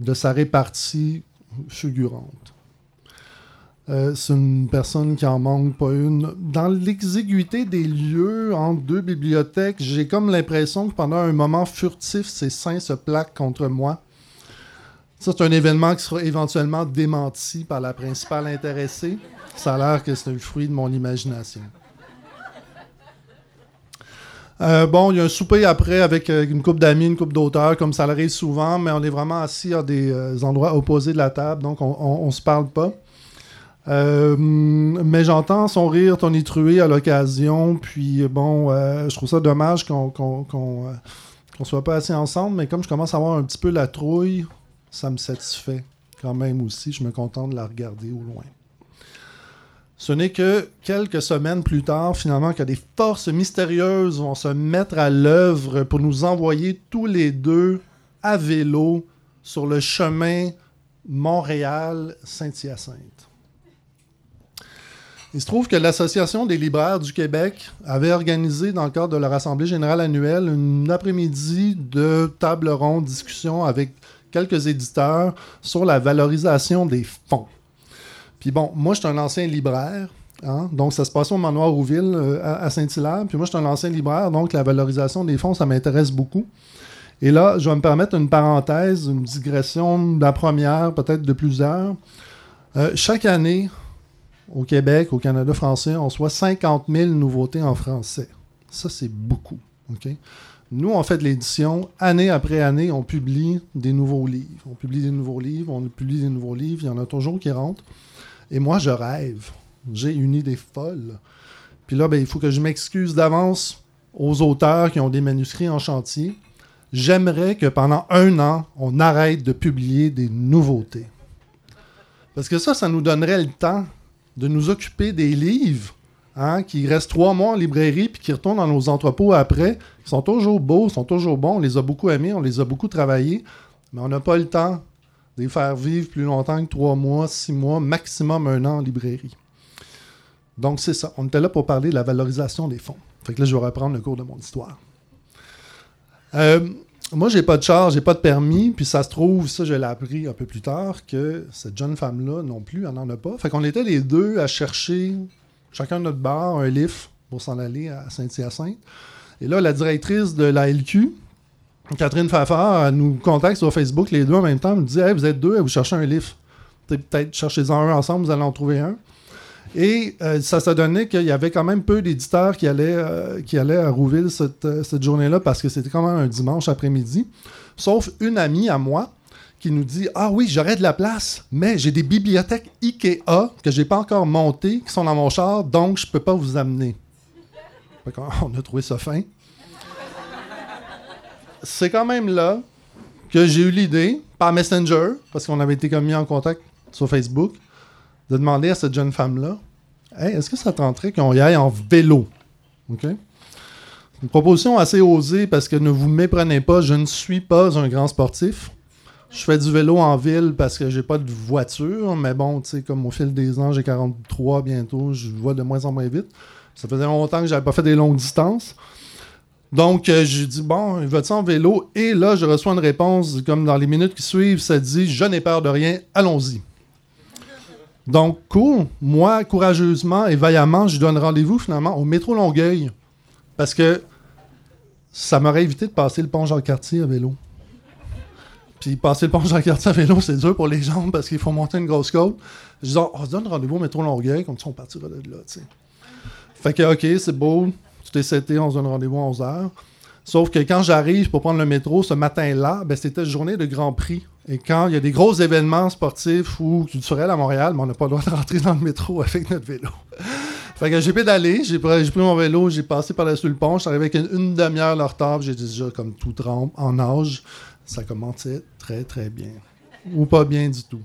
de sa répartie fulgurante. Euh, c'est une personne qui en manque pas une. Dans l'exiguïté des lieux entre deux bibliothèques, j'ai comme l'impression que pendant un moment furtif, ses seins se plaquent contre moi. Ça, c'est un événement qui sera éventuellement démenti par la principale intéressée. Ça a l'air que c'est le fruit de mon imagination. Euh, bon, il y a un souper après avec euh, une coupe d'amis, une coupe d'auteurs, comme ça arrive souvent, mais on est vraiment assis à des euh, endroits opposés de la table, donc on, ne se parle pas. mais j'entends son rire tonitrué à l'occasion, puis bon, je trouve ça dommage qu'on qu'on soit pas assis ensemble, mais comme je commence à avoir un petit peu la trouille, ça me satisfait quand même aussi. Je me contente de la regarder au loin. Ce n'est que quelques semaines plus tard, finalement, que des forces mystérieuses vont se mettre à l'œuvre pour nous envoyer tous les deux à vélo sur le chemin Montréal-Saint-Hyacinthe. Il se trouve que l'Association des libraires du Québec avait organisé, dans le cadre de leur Assemblée générale annuelle, une après-midi de table ronde discussion avec quelques éditeurs sur la valorisation des fonds. Puis bon, moi, je suis un ancien libraire. Hein, donc, ça se passe au manoir Rouville euh, à, Saint-Hilaire. Puis moi, je suis un ancien libraire, donc la valorisation des fonds, ça m'intéresse beaucoup. Et là, je vais me permettre une parenthèse, une digression de la première, peut-être de plusieurs. Euh, chaque année, au Québec, au Canada français, on reçoit 50 000 nouveautés en français. Ça, c'est beaucoup. Nous, on fait de l'édition. Année après année, on publie des nouveaux livres. On publie des nouveaux livres, on publie des nouveaux livres. Il y en a toujours qui rentrent. Et moi, je rêve. J'ai une idée folle. Puis là, ben, il faut que je m'excuse d'avance aux auteurs qui ont des manuscrits en chantier. J'aimerais que pendant un an, on arrête de publier des nouveautés. Parce que ça, ça nous donnerait le temps de nous occuper des livres hein, qui restent trois mois en librairie puis qui retournent dans nos entrepôts après, qui sont toujours beaux, sont toujours bons. On les a beaucoup aimés, on les a beaucoup travaillés, mais on n'a pas le temps de les faire vivre plus longtemps que trois mois, six mois, maximum un an en librairie. Donc, c'est ça. On était là pour parler de la valorisation des fonds. Fait que là, je vais reprendre le cours de mon histoire. Euh, moi, j'ai pas de char, j'ai pas de permis, puis ça se trouve, ça, je l'ai appris un peu plus tard, que cette jeune femme-là non plus, elle n'en a pas. Fait qu'on était les deux à chercher, chacun notre bar, un lift pour s'en aller à Saint-Hyacinthe. Et là, la directrice de la LQ, Catherine Fafard, nous contacte sur Facebook les deux en même temps, elle me dit Hey, vous êtes deux, vous cherchez un lift. Peut-être cherchez-en un ensemble, vous allez en trouver un. Et euh, ça s'est donné qu'il y avait quand même peu d'éditeurs qui, allaient, euh, qui allaient à Rouville cette, euh, cette journée-là parce que c'était quand même un dimanche après-midi. Sauf une amie à moi qui nous dit Ah oui, j'aurais de la place, mais j'ai des bibliothèques IKEA que j'ai pas encore montées, qui sont dans mon char, donc je peux pas vous amener. On a trouvé ça fin. C'est quand même là que j'ai eu l'idée, par Messenger, parce qu'on avait été comme mis en contact sur Facebook, de demander à cette jeune femme-là est-ce que ça tenterait qu'on y aille en vélo OK? Une proposition assez osée parce que ne vous méprenez pas, je ne suis pas un grand sportif. Je fais du vélo en ville parce que j'ai pas de voiture, mais bon, tu sais, comme au fil des ans, j'ai 43 bientôt, je vois de moins en moins vite. Ça faisait longtemps que j'avais pas fait des longues distances. Donc, euh, j'ai dit, bon, il va-tu en vélo? Et là, je reçois une réponse, comme dans les minutes qui suivent, ça dit, je n'ai peur de rien, allons-y. Donc, cool. Moi, courageusement et vaillamment, je donne rendez-vous finalement au métro Longueuil. Parce que ça m'aurait évité de passer le pont Jean-Cartier à vélo. Puis passer le pont Jean-Cartier à vélo, c'est dur pour les jambes parce qu'il faut monter une grosse côte. Je dis, on se donne rendez-vous au métro Longueuil, comme ça on partira de là, tu sais. Fait que, OK, c'est beau. Tout est seté, on se donne rendez-vous à 11h. Sauf que quand j'arrive pour prendre le métro ce matin-là, ben, c'était journée de Grand Prix. Et quand il y a des gros événements sportifs ou culturels à Montréal, ben, on n'a pas le droit de rentrer dans le métro avec notre vélo. fait que j'ai pédalé, j'ai pris, mon vélo, j'ai passé par-dessus le pont, je arrivé avec une, demi-heure de retard, j'ai déjà comme tout trempe en âge. Ça commençait très très bien. Ou pas bien du tout.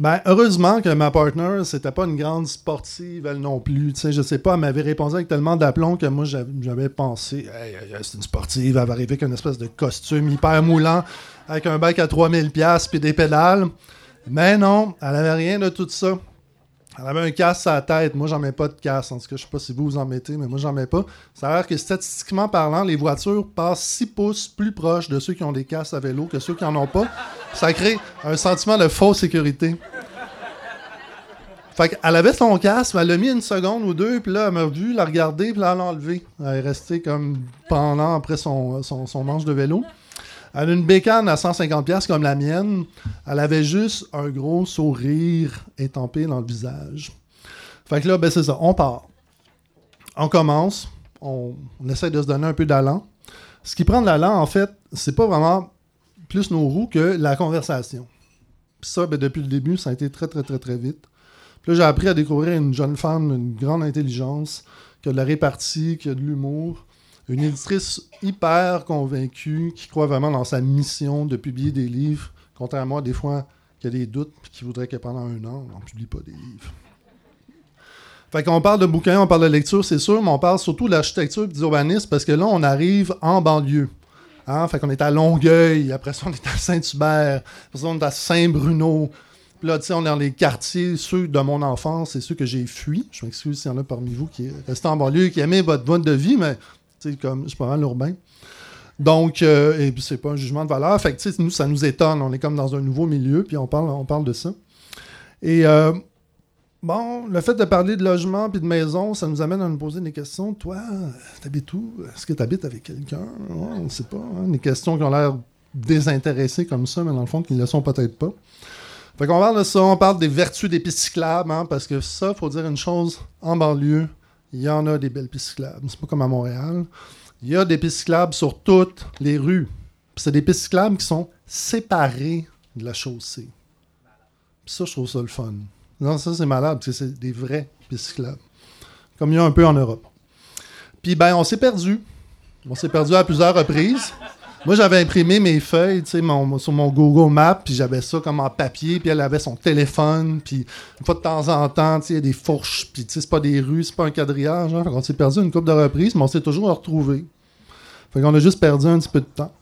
Ben, heureusement que ma partner, c'était pas une grande sportive, elle non plus. Tu sais, je sais pas, elle m'avait répondu avec tellement d'aplomb que moi, j'avais pensé, hey, c'est une sportive, elle va arriver avec une espèce de costume hyper moulant, avec un bac à 3000$ puis des pédales. Mais non, elle avait rien de tout ça. Elle avait un casque à la tête. Moi, j'en mets pas de casque. En tout cas, je sais pas si vous vous en mettez, mais moi, j'en mets pas. Ça a l'air que statistiquement parlant, les voitures passent 6 pouces plus proches de ceux qui ont des casques à vélo que ceux qui en ont pas. Ça crée un sentiment de fausse sécurité. Fait qu'elle avait son casque, elle l'a mis une seconde ou deux, puis là, elle m'a vu la regarder, puis là, elle l'a enlevé. Elle est restée comme pendant après son, son, son manche de vélo. Elle a une bécane à 150$ comme la mienne. Elle avait juste un gros sourire étampé dans le visage. Fait que là, ben c'est ça, on part. On commence, on, essaie de se donner un peu d'allant. Ce qui prend de l'allant, en fait, c'est pas vraiment plus nos roues que la conversation. Puis ça, ben, depuis le début, ça a été très, très, très, très vite. Puis là, j'ai appris à découvrir une jeune femme d'une grande intelligence, qui a de la répartie, qui a de l'humour, une éditrice hyper convaincue qui croit vraiment dans sa mission de publier des livres, contrairement à des fois, qui a des doutes et qui voudrait que pendant un an, on ne publie pas des livres. Fait qu'on parle de bouquins, on parle de lecture, c'est sûr, mais on parle surtout de l'architecture et de l'urbanisme parce que là, on arrive en banlieue. Hein? Fait qu'on est à Longueuil, après ça, on est à Saint-Hubert, après ça, on est à Saint-Bruno. Puis là, tu sais, on est dans les quartiers, ceux de mon enfance et ceux que j'ai fui. Je m'excuse s'il y en a parmi vous qui restent en banlieue qui aimaient votre mode de vie, mais comme, je suis pas mal urbain. Donc, euh, et puis c'est pas un jugement de valeur. Fait nous, ça nous étonne. On est comme dans un nouveau milieu, puis on parle, on parle de ça. Et euh, bon, le fait de parler de logement puis de maison, ça nous amène à nous poser des questions. Toi, t'habites où? Est-ce que tu habites avec quelqu'un? on ne sait pas. Hein. Des questions qui ont l'air désintéressées comme ça, mais dans le fond, qui ne le sont peut-être pas. Fait qu'on parle de ça, on parle des vertus des pistes hein, parce que ça, faut dire une chose, en banlieue, il y en a des belles pistes cyclables. C'est pas comme à Montréal. Il y a des pistes sur toutes les rues. c'est des pistes cyclables qui sont séparées de la chaussée. Puis ça, je trouve ça le fun. Non, ça, c'est malade, parce que c'est des vraies pistes cyclables. Comme il y a un peu en Europe. Puis, ben, on s'est perdu. On s'est perdu à plusieurs reprises. Moi, j'avais imprimé mes feuilles, tu sais, sur mon Google Maps, puis j'avais ça comme en papier, puis elle avait son téléphone, puis une fois de temps en temps, tu sais, il y a des fourches, puis tu sais, c'est pas des rues, c'est pas un quadrillage, hein. Qu'on s'est perdu une couple de reprises, mais on s'est toujours retrouvé. Fait qu'on a juste perdu un petit peu de temps.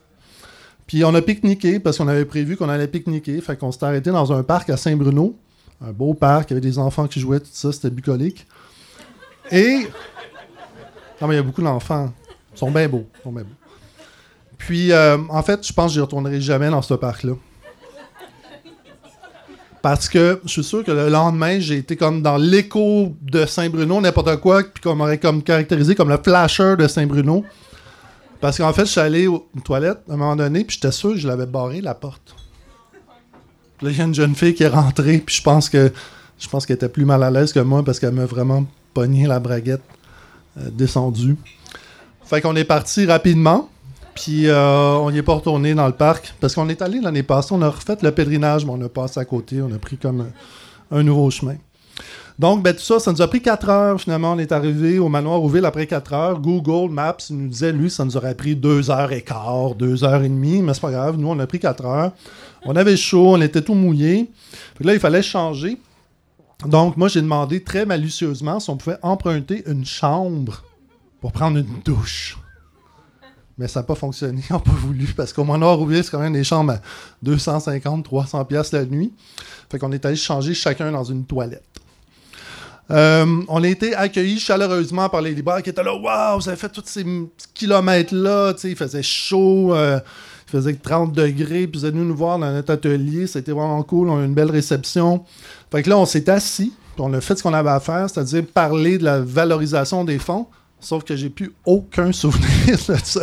Puis on a pique-niqué, parce qu'on avait prévu qu'on allait pique-niquer, fait qu'on s'est arrêté dans un parc à Saint-Bruno, un beau parc, il y avait des enfants qui jouaient, tout ça, c'était bucolique. Et... Non, mais il y a beaucoup d'enfants. Ils sont bien beaux, ils sont bien beaux. Puis, euh, en fait, je pense que je retournerai jamais dans ce parc-là. Parce que je suis sûr que le lendemain, j'ai été comme dans l'écho de Saint-Bruno, n'importe quoi, puis qu'on m'aurait comme caractérisé comme le flasher de Saint-Bruno. Parce qu'en fait, je suis allé aux toilettes à un moment donné, puis j'étais sûr que je l'avais barré la porte. Puis Là, il y a une jeune fille qui est rentrée, puis je pense que je pense qu'elle était plus mal à l'aise que moi parce qu'elle m'a vraiment pogné la braguette euh, descendue. Fait qu'on est parti rapidement. Puis euh, on n'y est pas retourné dans le parc parce qu'on est allé l'année passée, on a refait le pèlerinage, mais on a passé à côté, on a pris comme un, nouveau chemin. Donc, ben, tout ça, ça nous a pris 4 heures finalement. On est arrivé au manoir Rouville après 4 heures. Google Maps nous disait, lui, ça nous aurait pris 2 heures et quart, 2 heures et demie, mais c'est pas grave. Nous, on a pris 4 heures. On avait chaud, on était tout mouillé. Là, il fallait changer. Donc, moi, j'ai demandé très malicieusement si on pouvait emprunter une chambre pour prendre une douche. Mais ça n'a pas fonctionné, ils n'ont pas voulu, parce qu'au Manoir Rouville, c'est quand même des chambres à 250, 300 pièces la nuit. Fait qu'on est allé changer chacun dans une toilette. Euh, on a été accueillis chaleureusement par les libraires qui étaient là. Waouh, vous avez fait tous ces kilomètres-là. Il faisait chaud, euh, il faisait 30 degrés. Puis vous êtes venus nous voir dans notre atelier. C'était vraiment cool. On a eu une belle réception. Fait que là, on s'est assis. Puis on a fait ce qu'on avait à faire, c'est-à-dire parler de la valorisation des fonds. Sauf que j'ai plus aucun souvenir de ça.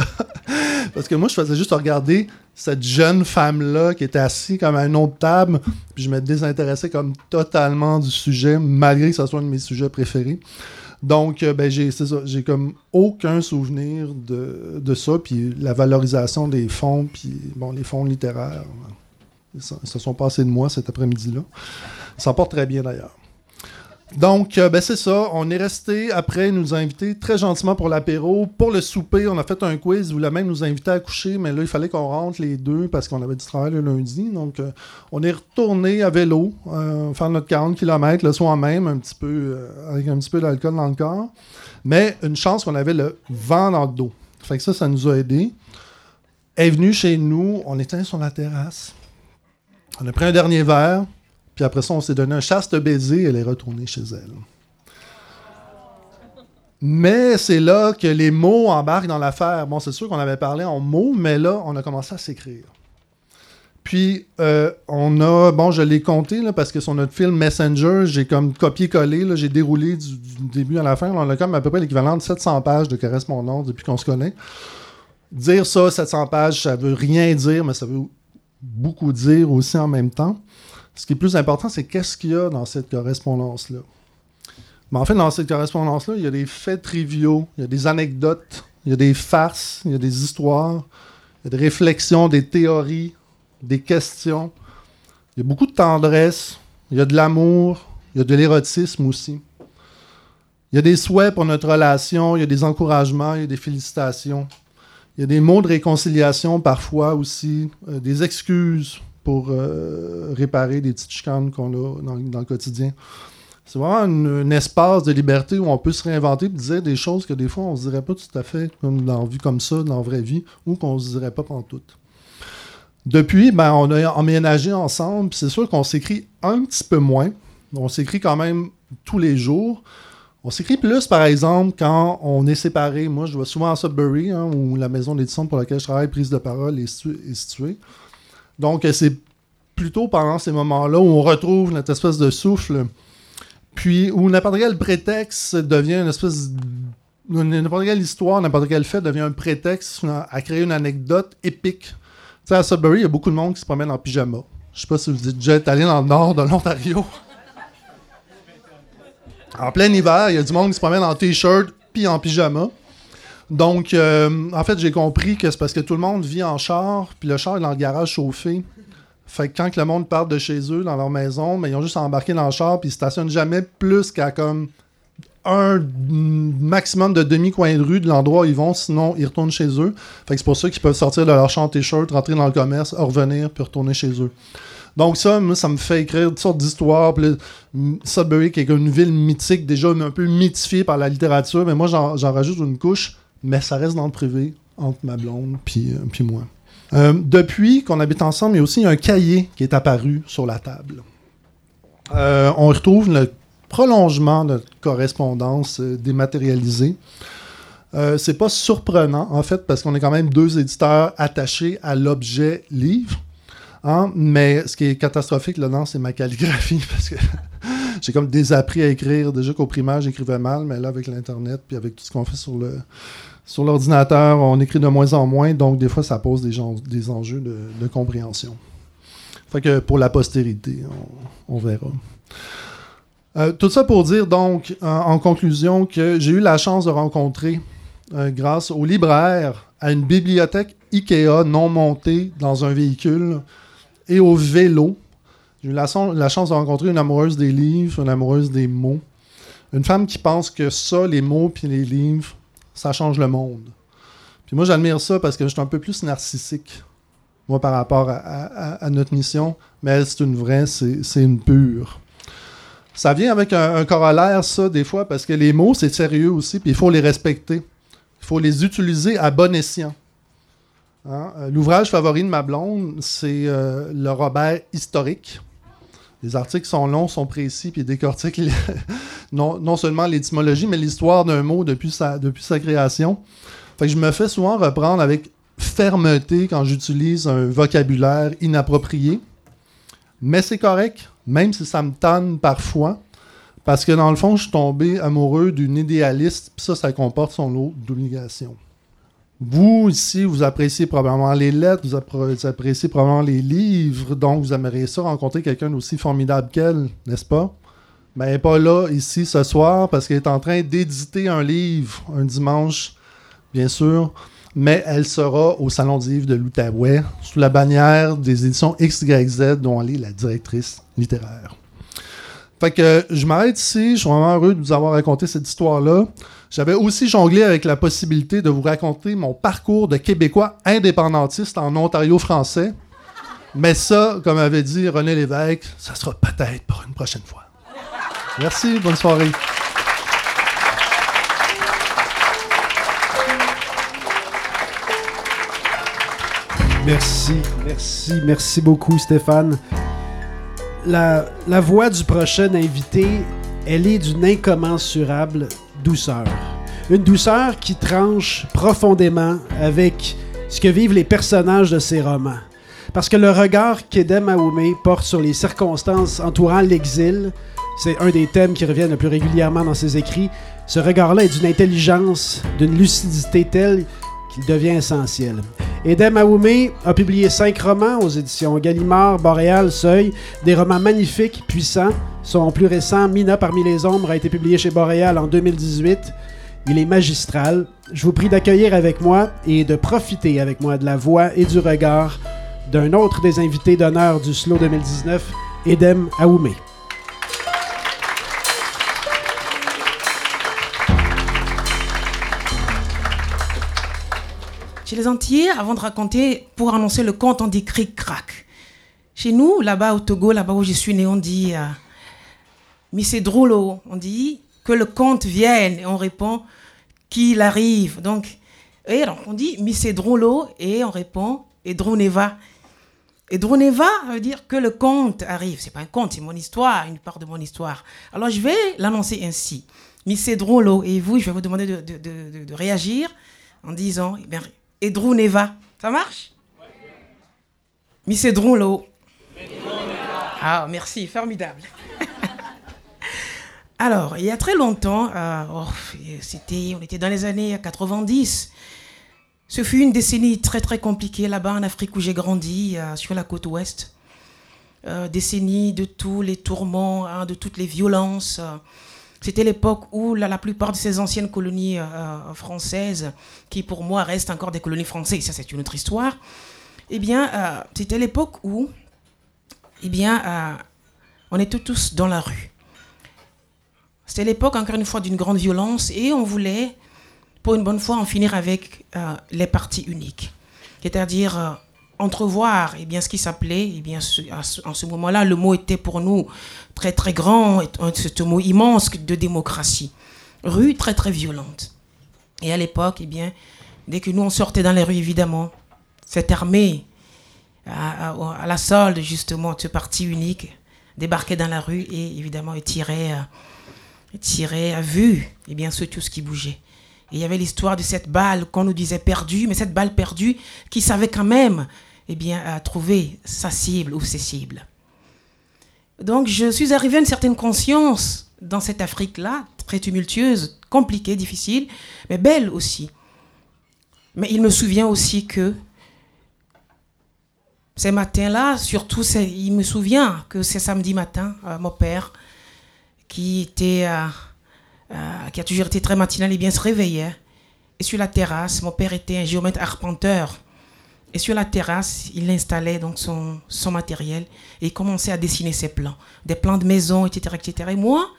Parce que moi, je faisais juste regarder cette jeune femme-là qui était assise comme à une autre table, puis je me désintéressais comme totalement du sujet, malgré que ce soit un de mes sujets préférés. Donc, euh, ben, j'ai, comme aucun souvenir de, de ça, puis la valorisation des fonds, puis les fonds littéraires, se- ils se sont passés de moi cet après-midi-là. Ça porte très bien d'ailleurs. Donc, euh, ben c'est ça. On est resté après, nous a invités très gentiment pour l'apéro. Pour le souper, on a fait un quiz. Ils voulaient même nous inviter à coucher, mais là, il fallait qu'on rentre les deux parce qu'on avait du travail le lundi. Donc, euh, on est retourné à vélo, euh, faire notre 40 km le soir même, un petit peu, avec un petit peu d'alcool dans le corps. Mais une chance qu'on avait le vent dans le dos. Fait que ça, ça nous a aidés. Elle est venue chez nous, on était sur la terrasse. On a pris un dernier verre. Puis après ça, on s'est donné un chaste baiser, elle est retournée chez elle. Mais c'est là que les mots embarquent dans l'affaire. Bon, c'est sûr qu'on avait parlé en mots, mais là, on a commencé à s'écrire. Puis, euh, on a, bon, je l'ai compté, parce que sur notre film Messenger, j'ai comme copié-collé, j'ai déroulé du, début à la fin. on a comme à peu près l'équivalent de 700 pages de correspondance depuis qu'on se connaît. Dire ça, 700 pages, ça veut rien dire, mais ça veut beaucoup dire aussi en même temps. Ce qui est plus important, c'est qu'est-ce qu'il y a dans cette correspondance-là. Mais en fait, dans cette correspondance-là, il y a des faits triviaux, il y a des anecdotes, il y a des farces, il y a des histoires, il y a des réflexions, des théories, des questions. Il y a beaucoup de tendresse, il y a de l'amour, il y a de l'érotisme aussi. Il y a des souhaits pour notre relation, il y a des encouragements, il y a des félicitations. Il y a des mots de réconciliation parfois aussi, euh, des excuses pour euh, réparer des petites chicanes qu'on a dans, le quotidien. C'est vraiment un, espace de liberté où on peut se réinventer et dire des choses que des fois on se dirait pas tout à fait comme dans la vie comme ça, dans la vraie vie, ou qu'on se dirait pas tout. Depuis, ben, on a emménagé ensemble, c'est sûr qu'on s'écrit un petit peu moins. On s'écrit quand même tous les jours. On s'écrit plus, par exemple, quand on est séparés. Moi, je vais souvent à Sudbury, hein, où la maison d'édition pour laquelle je travaille, prise de parole, est située. Donc, euh, c'est plutôt pendant ces moments-là où on retrouve notre espèce de souffle, puis où n'importe quel prétexte devient une espèce. N'importe quelle histoire, n'importe quel fait devient un prétexte à créer une anecdote épique. Tu sais, à Sudbury, il y a beaucoup de monde qui se promène en pyjama. Je sais pas si vous êtes déjà allé dans le nord de l'Ontario. En plein hiver, il y a du monde qui se promène en t-shirt puis en pyjama. Donc, euh, en fait, j'ai compris que c'est parce que tout le monde vit en char, puis le char est dans le garage chauffé. Fait que quand que le monde part de chez eux, dans leur maison, mais ils ont juste embarqué dans le char, puis ils stationnent jamais plus qu'à comme un maximum de demi-coin de rue de l'endroit où ils vont, sinon ils retournent chez eux. Fait que c'est pour ça qu'ils peuvent sortir de leur champ t-shirt, rentrer dans le commerce, revenir, puis retourner chez eux. Donc ça, moi, ça me fait écrire toutes sortes d'histoires. Sudbury, qui est une ville mythique, déjà un peu mythifiée par la littérature, mais moi, j'en rajoute une couche, mais ça reste dans le privé, entre ma blonde puis, euh, moi. Euh, depuis qu'on habite ensemble, il y a aussi un cahier qui est apparu sur la table. Euh, on retrouve le prolongement de correspondance dématérialisée. c'est pas surprenant, en fait, parce qu'on est quand même deux éditeurs attachés à l'objet livre. Hein, mais ce qui est catastrophique là-dedans, c'est ma calligraphie, parce que j'ai comme désappris à écrire. Déjà qu'au primaire, j'écrivais mal, mais là, avec l'Internet, puis avec tout ce qu'on fait sur le sur l'ordinateur, on écrit de moins en moins, donc des fois, ça pose des, enjeux de, compréhension. Fait que pour la postérité, on, verra. Euh, tout ça pour dire donc, en, conclusion, que j'ai eu la chance de rencontrer, euh, grâce au libraire, à une bibliothèque IKEA non montée dans un véhicule, et au vélo. J'ai eu la, chance de rencontrer une amoureuse des livres, une amoureuse des mots. Une femme qui pense que ça, les mots puis les livres, ça change le monde. Puis moi, j'admire ça parce que je suis un peu plus narcissique, moi, par rapport à, notre mission. Mais c'est une vraie, c'est une pure. Ça vient avec un, un, corollaire, ça, des fois, parce que les mots, c'est sérieux aussi, puis il faut les respecter. Il faut les utiliser à bon escient. Hein? Euh, l'ouvrage favori de ma blonde, c'est euh, le Robert historique. Les articles sont longs, sont précis, puis décortiquent non, seulement l'étymologie, mais l'histoire d'un mot depuis sa, depuis sa création. Fait que je me fais souvent reprendre avec fermeté quand j'utilise un vocabulaire inapproprié. Mais c'est correct, même si ça me tanne parfois, parce que dans le fond, je suis tombé amoureux d'une idéaliste, puis ça, ça comporte son lot d'obligations. Vous, ici, vous appréciez probablement les lettres, vous, appréciez probablement les livres, donc vous aimeriez ça rencontrer quelqu'un d'aussi formidable qu'elle, n'est-ce pas? Mais ben, elle n'est pas là, ici, ce soir, parce qu'elle est en train d'éditer un livre un dimanche, bien sûr, mais elle sera au Salon du livre de l'Outaouais, sous la bannière des éditions XYZ, dont elle est la directrice littéraire. Fait que je m'arrête ici, je suis vraiment heureux de vous avoir raconté cette histoire-là. J'avais aussi jonglé avec la possibilité de vous raconter mon parcours de Québécois indépendantiste en Ontario français. Mais ça, comme avait dit René Lévesque, ça sera peut-être pour une prochaine fois. Merci, bonne soirée. Merci, merci, merci beaucoup Stéphane. La, voix du prochain invité, elle est d'une incommensurable douceur. Une douceur qui tranche profondément avec ce que vivent les personnages de ces romans. Parce que le regard qu'Edem Aoumé porte sur les circonstances entourant l'exil, c'est un des thèmes qui reviennent le plus régulièrement dans ses écrits. Ce regard-là est d'une intelligence, d'une lucidité telle devient essentiel. Edem Aoumé a publié cinq romans aux éditions Gallimard, Boréal, Seuil, des romans magnifiques, puissants. Son plus récent, Mina parmi les ombres, a été publié chez Boréal en 2018. Il est magistral. Je vous prie d'accueillir avec moi et de profiter avec moi de la voix et du regard d'un autre des invités d'honneur du SLO 2019, Edem Aoumé. Chez les Antillais, avant de raconter, pour annoncer le conte, on dit cric-crac. Chez nous, là-bas au Togo, là-bas où je suis né, on dit euh, Mais c'est drôle, oh. on dit que le conte vienne et on répond qu'il arrive. Donc, et donc on dit Mais c'est drôle, oh. et on répond Et droneva. Et droneva veut dire que le conte arrive. C'est pas un conte, c'est mon histoire, une part de mon histoire. Alors je vais l'annoncer ainsi. Mais c'est drôle, oh. et vous, je vais vous demander de, de, de, réagir en disant eh bien, Edruneva. Ça marche? Mais c'est. Ah, merci, formidable. Alors, il y a très longtemps, euh, oh, c'était, on était dans les années 90. Ce fut une décennie très très compliquée là-bas en Afrique où j'ai grandi, euh, sur la côte ouest. Euh, décennie de tous les tourments, hein, de toutes les violences. C'était l'époque où la, plupart de ces anciennes colonies euh, euh, françaises, qui pour moi restent encore des colonies françaises, ça c'est une autre histoire, eh bien, euh, c'était l'époque où, eh bien, on était tous dans la rue. C'était l'époque, encore une fois, d'une grande violence et on voulait, pour une bonne fois, en finir avec les partis uniques. C'est-à-dire entrevoir eh bien, ce qui s'appelait, eh bien, en ce moment-là, le mot était pour nous très très grand, ce mot immense de démocratie. Rue très très violente. Et à l'époque, eh bien, dès que nous on sortait dans les rues, évidemment, cette armée à, la solde justement de ce parti unique débarquait dans la rue et évidemment tirait, euh, tirait à vue eh bien, tout ce qui bougeait. Il y avait l'histoire de cette balle qu'on nous disait perdue, mais cette balle perdue qui savait quand même eh bien, trouver sa cible ou ses cibles. Donc je suis arrivé à une certaine conscience dans cette Afrique-là, très tumultueuse, compliquée, difficile, mais belle aussi. Mais il me souvient aussi que ces matins-là, surtout, il me souvient que c'est samedi matin, euh, mon père, qui était, euh, qui a toujours été très matinal, et bien se réveillait. Et sur la terrasse, mon père était un géomètre arpenteur. Et sur la terrasse, il installait donc son, matériel et il commençait à dessiner ses plans, des plans de maison, etc., etc. Et moi,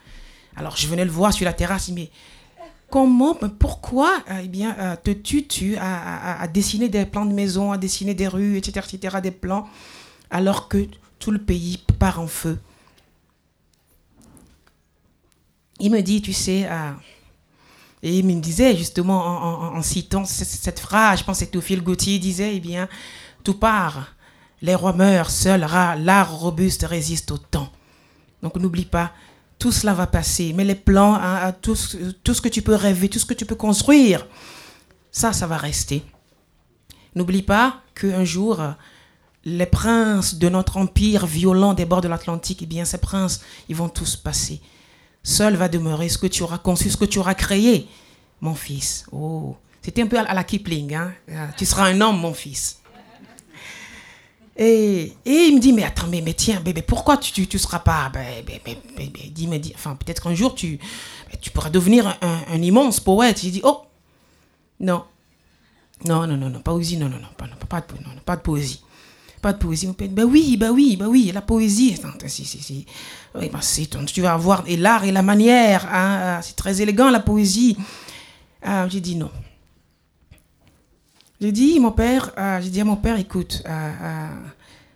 alors je venais le voir sur la terrasse, mais comment, pourquoi euh, eh bien, euh, te tues-tu à, dessiner des plans de maison, à dessiner des rues, etc., etc., des plans, alors que tout le pays part en feu? Il me dit, tu sais, euh, et il me disait justement en, citant cette, phrase, je pense que Théophile Gauthier disait, eh bien, tout part, les rois meurent, seul l'art robuste résiste au temps. Donc n'oublie pas, tout cela va passer. Mais les plans, hein, tout, tout, ce que tu peux rêver, tout ce que tu peux construire, ça, ça va rester. N'oublie pas qu'un jour, les princes de notre empire violent des bords de l'Atlantique, eh bien, ces princes, ils vont tous passer. Seul va demeurer ce que tu auras conçu, ce que tu auras créé, mon fils. Oh, c'était un peu à la Kipling. Hein? Tu seras un homme, mon fils. Et, et, il me dit, mais attends, mais, mais tiens, bébé, pourquoi tu ne tu, seras pas... Ben, ben, ben, ben, ben dit, mais, enfin, peut-être qu'un jour, tu, tu pourras devenir un, un, immense poète. J'ai dit, oh, non. Non, non, non, non, poésie, non, non, non, pas, non, pas, de, non, pas de poésie. Pas de poésie. Ben oui, ben oui, ben oui, la poésie. Si, si, si. Oui, ben, tu vas avoir et l'art et la manière. Hein, c'est très élégant, la poésie. Ah, j'ai dit non. J'ai dit, mon père, euh, j'ai dit à mon père, écoute, euh, euh,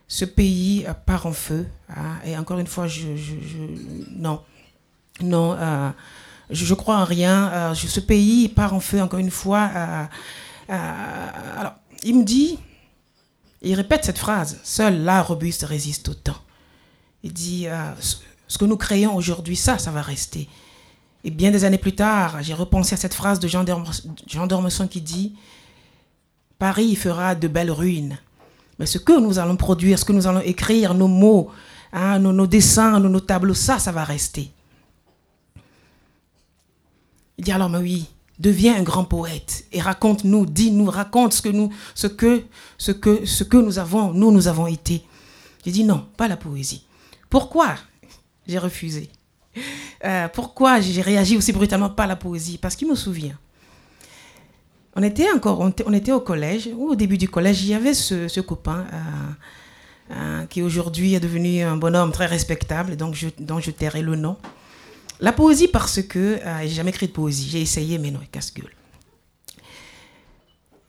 ce pays part en feu. Hein, et encore une fois, je, non, non, je, crois en rien. ce pays part en feu, encore une fois. alors, il me dit, il répète cette phrase, seul l'art robuste résiste au temps. Il dit, ce que nous créons aujourd'hui, ça, ça va rester. Et bien des années plus tard, j'ai repensé à cette phrase de Jean Dormesson qui dit Paris fera de belles ruines. Mais ce que nous allons produire, ce que nous allons écrire, nos mots, hein, nos, dessins, nos, tableaux, ça, ça va rester. Il dit alors, mais oui, deviens un grand poète et raconte-nous, dis-nous, raconte ce que nous, ce que, ce que, ce que nous avons, nous, nous avons été. J'ai dit non, pas la poésie. Pourquoi j'ai refusé? Euh, Pourquoi j'ai réagi aussi brutalement pas la poésie? Parce qu'il me souvient on était encore, on, était au collège, ou au début du collège, il y avait ce, copain euh, euh, qui aujourd'hui est devenu un bonhomme très respectable, donc je, dont je tairai le nom. La poésie parce que euh, j'ai jamais écrit de poésie, j'ai essayé, mais non, casse-gueule.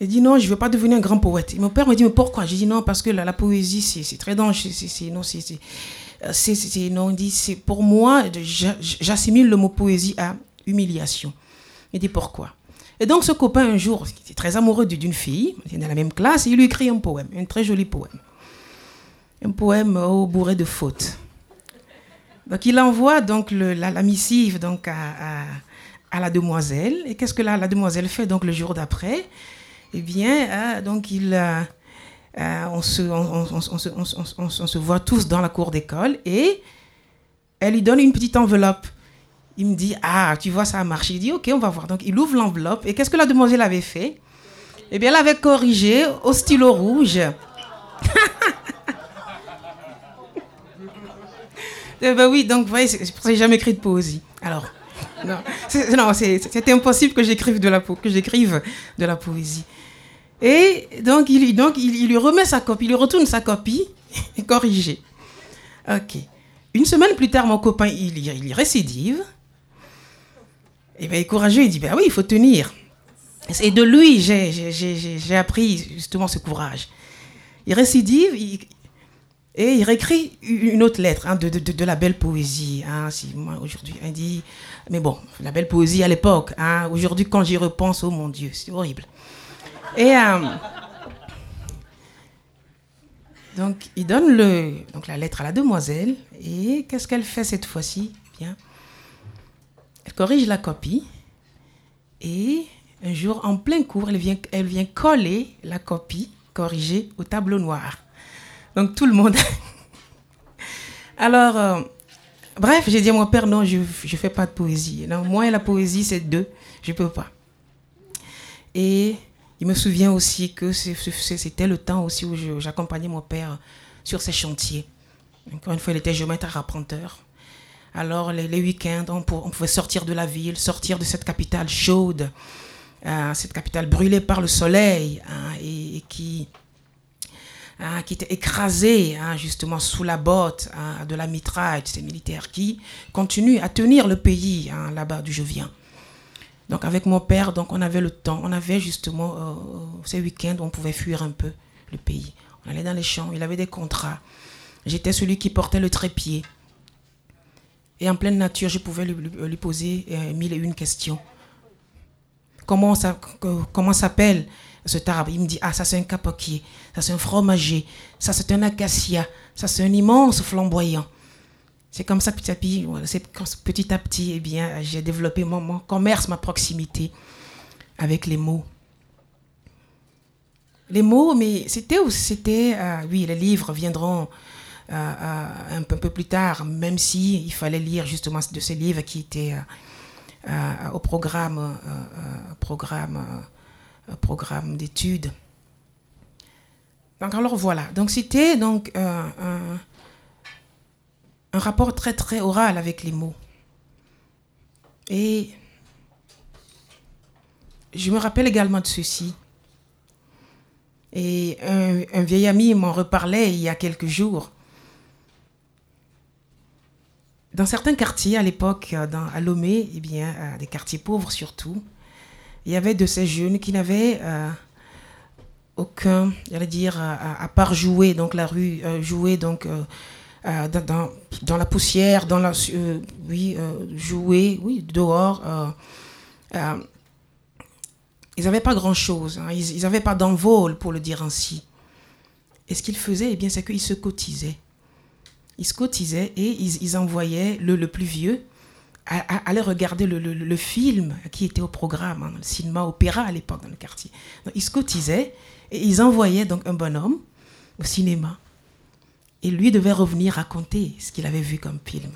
Il dit non, je ne veux pas devenir un grand poète. mon père me dit mais pourquoi? J'ai dit non parce que la, poésie c'est très dangereux. C'est non, c'est non, dit c'est pour moi j'assimile le mot poésie à humiliation. Il dit pourquoi? Et donc ce copain, un jour, qui était très amoureux d'une fille, il est dans la même classe, il lui écrit un poème, un très joli poème. Un poème au bourré de fautes. Donc il envoie donc la, missive donc à, la demoiselle. Et qu'est-ce que la, demoiselle fait donc le jour d'après? Eh bien, donc il, on, se, on, se, voit tous dans la cour d'école et elle lui donne une petite enveloppe il me dit, ah, tu vois, ça a marché. Il dit, ok, on va voir. Donc, il ouvre l'enveloppe. Et qu'est-ce que la demoiselle avait fait? Eh bien, elle avait corrigé au stylo rouge. eh ben oui, donc, vous voyez, c'est pour j'ai jamais écrit de poésie. Alors, non, c'était impossible que j'écrive de, la, poésie. Et donc, il, il, lui remet sa copie, il lui retourne sa copie, corrigée. Ok. Une semaine plus tard, mon copain, il, il récidive. Et bien, il est courageux, il dit, ben oui, il faut tenir. Et de lui, j'ai appris justement ce courage. Il récidive et il réécrit une autre lettre hein, de, la belle poésie. Hein, si moi aujourd'hui, il dit, mais bon, la belle poésie à l'époque. Hein, aujourd'hui, quand j'y repense, oh mon Dieu, c'est horrible. Et euh, donc, il donne la lettre à la demoiselle. Et qu'est-ce qu'elle fait cette fois-ci? Bien, elle corrige la copie et un jour, en plein cours, elle vient coller la copie corrigée au tableau noir. Donc tout le monde. Alors, euh, bref, j'ai dit à mon père, non, je ne fais pas de poésie. Non, moi et la poésie, c'est deux. Je ne peux pas. Et il me souvient aussi que c'était le temps aussi où j'accompagnais mon père sur ses chantiers. Encore une fois, il était géomètre apprenti. Alors, les, week-ends, on, pouvait sortir de la ville, sortir de cette capitale chaude, euh, cette capitale brûlée par le soleil hein, et, qui, hein, qui était écrasée hein, justement sous la botte de la mitraille de ces militaires qui continuent à tenir le pays là-bas d'où je viens. Donc avec mon père, donc on avait le temps, on avait justement euh, ces week-ends où on pouvait fuir un peu le pays. On allait dans les champs, il avait des contrats. J'étais celui qui portait le trépied. Et en pleine nature, je pouvais lui, poser euh, mille et une questions comment ça, comment s'appelle cet arbre Il me dit, ah, ça c'est un capoquier, ça c'est un fromager, ça c'est un acacia, ça c'est un immense flamboyant. C'est comme ça petit à petit, petit à petit, eh bien, j'ai développé mon, commerce, ma proximité avec les mots. Les mots, mais c'était, c'était, euh, oui, les livres viendront euh, euh, un, peu, un, peu, plus tard, même si il fallait lire justement de ces livres qui étaient au programme, programme, programme d'études. Donc alors voilà, donc c'était donc un, un rapport très très oral avec les mots. Et je me rappelle également de ceci. Et un, vieil ami m'en reparlait il y a quelques jours. Dans certains quartiers à l'époque, euh, à Lomé, eh bien, euh, des quartiers pauvres surtout, il y avait de ces jeunes qui n'avaient euh, aucun, j'allais dire, à, part jouer, donc la rue, jouer donc dans, la poussière, dans la, oui, jouer, oui, dehors. ils n'avaient pas grand-chose, hein. ils n'avaient pas d'envol, pour le dire ainsi. Et ce qu'ils faisaient, eh bien, c'est qu'ils se cotisaient ils se cotisaient et ils, envoyaient le, le, plus vieux aller regarder le, film qui était au programme, hein, le cinéma opéra à l'époque dans le quartier. Ils se cotisaient et ils envoyaient donc un bonhomme au cinéma. Et lui devait revenir raconter ce qu'il avait vu comme film.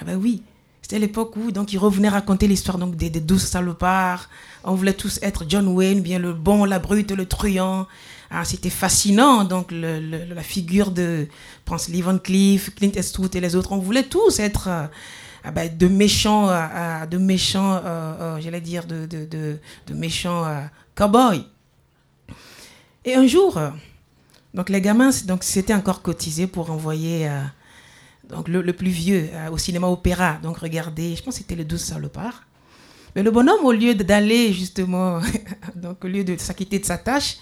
Ah ben oui, c'était l'époque où donc il revenait raconter l'histoire donc des, douze salopards. On voulait tous être John Wayne, bien le bon, la brute, le truand. Ah, c'était fascinant, donc la figure de pense Lee Van Cleef, Clint Eastwood et les autres, on voulait tous être euh, ah ben, de méchants, euh, euh, de méchants, j'allais dire de, méchants cowboys. Et un jour, donc les gamins, donc c'était encore cotisé pour envoyer donc le, plus vieux au cinéma opéra, donc regardez, je pense que c'était le 12 salopards. Mais le bonhomme, au lieu d'aller justement, donc au lieu de s'acquitter de sa tâche,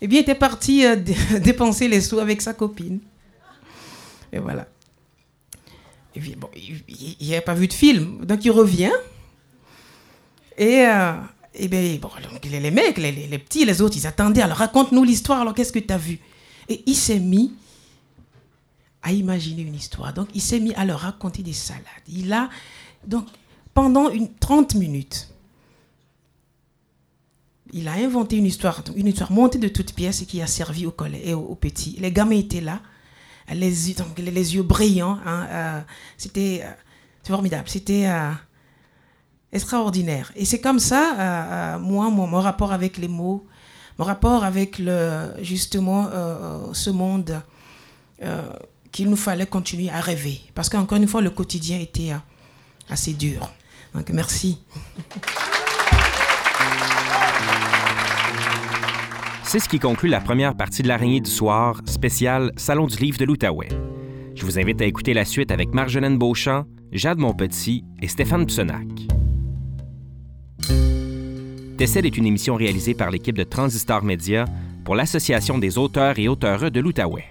eh bien, était parti euh, dépenser les sous avec sa copine. Et voilà. Et il n'avait pas vu de film, donc il revient. Et, euh, et bien, bon, les, mecs, les, les, petits, les autres, ils attendaient. Alors, raconte-nous l'histoire. Alors, qu'est-ce que tu as vu? Et il s'est mis à imaginer une histoire. Donc, il s'est mis à leur raconter des salades. Il a, donc, pendant une 30 minutes, il a inventé une histoire, une histoire montée de toutes pièces qui a servi au collège et aux, petits. Les gamins étaient là, les yeux, brillants. Hein, euh, c'était euh, formidable, c'était euh, extraordinaire. Et c'est comme ça, moi, mon, rapport avec les mots, mon rapport avec justement ce monde qu'il nous fallait continuer à rêver. Parce qu'encore une fois, le quotidien était assez dur. Donc merci. C'est ce qui conclut la première partie de l'araignée du soir, spéciale Salon du livre de l'Outaouais. Je vous invite à écouter la suite avec Marjolaine Beauchamp, Jade Monpetit et Stéphane Psenac. Tessel est une émission réalisée par l'équipe de Transistor Media pour l'Association des auteurs et auteures de l'Outaouais.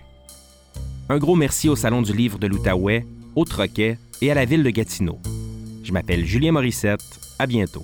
Un gros merci au Salon du livre de l'Outaouais, au Troquet et à la ville de Gatineau. Je m'appelle Julien Morissette. À bientôt.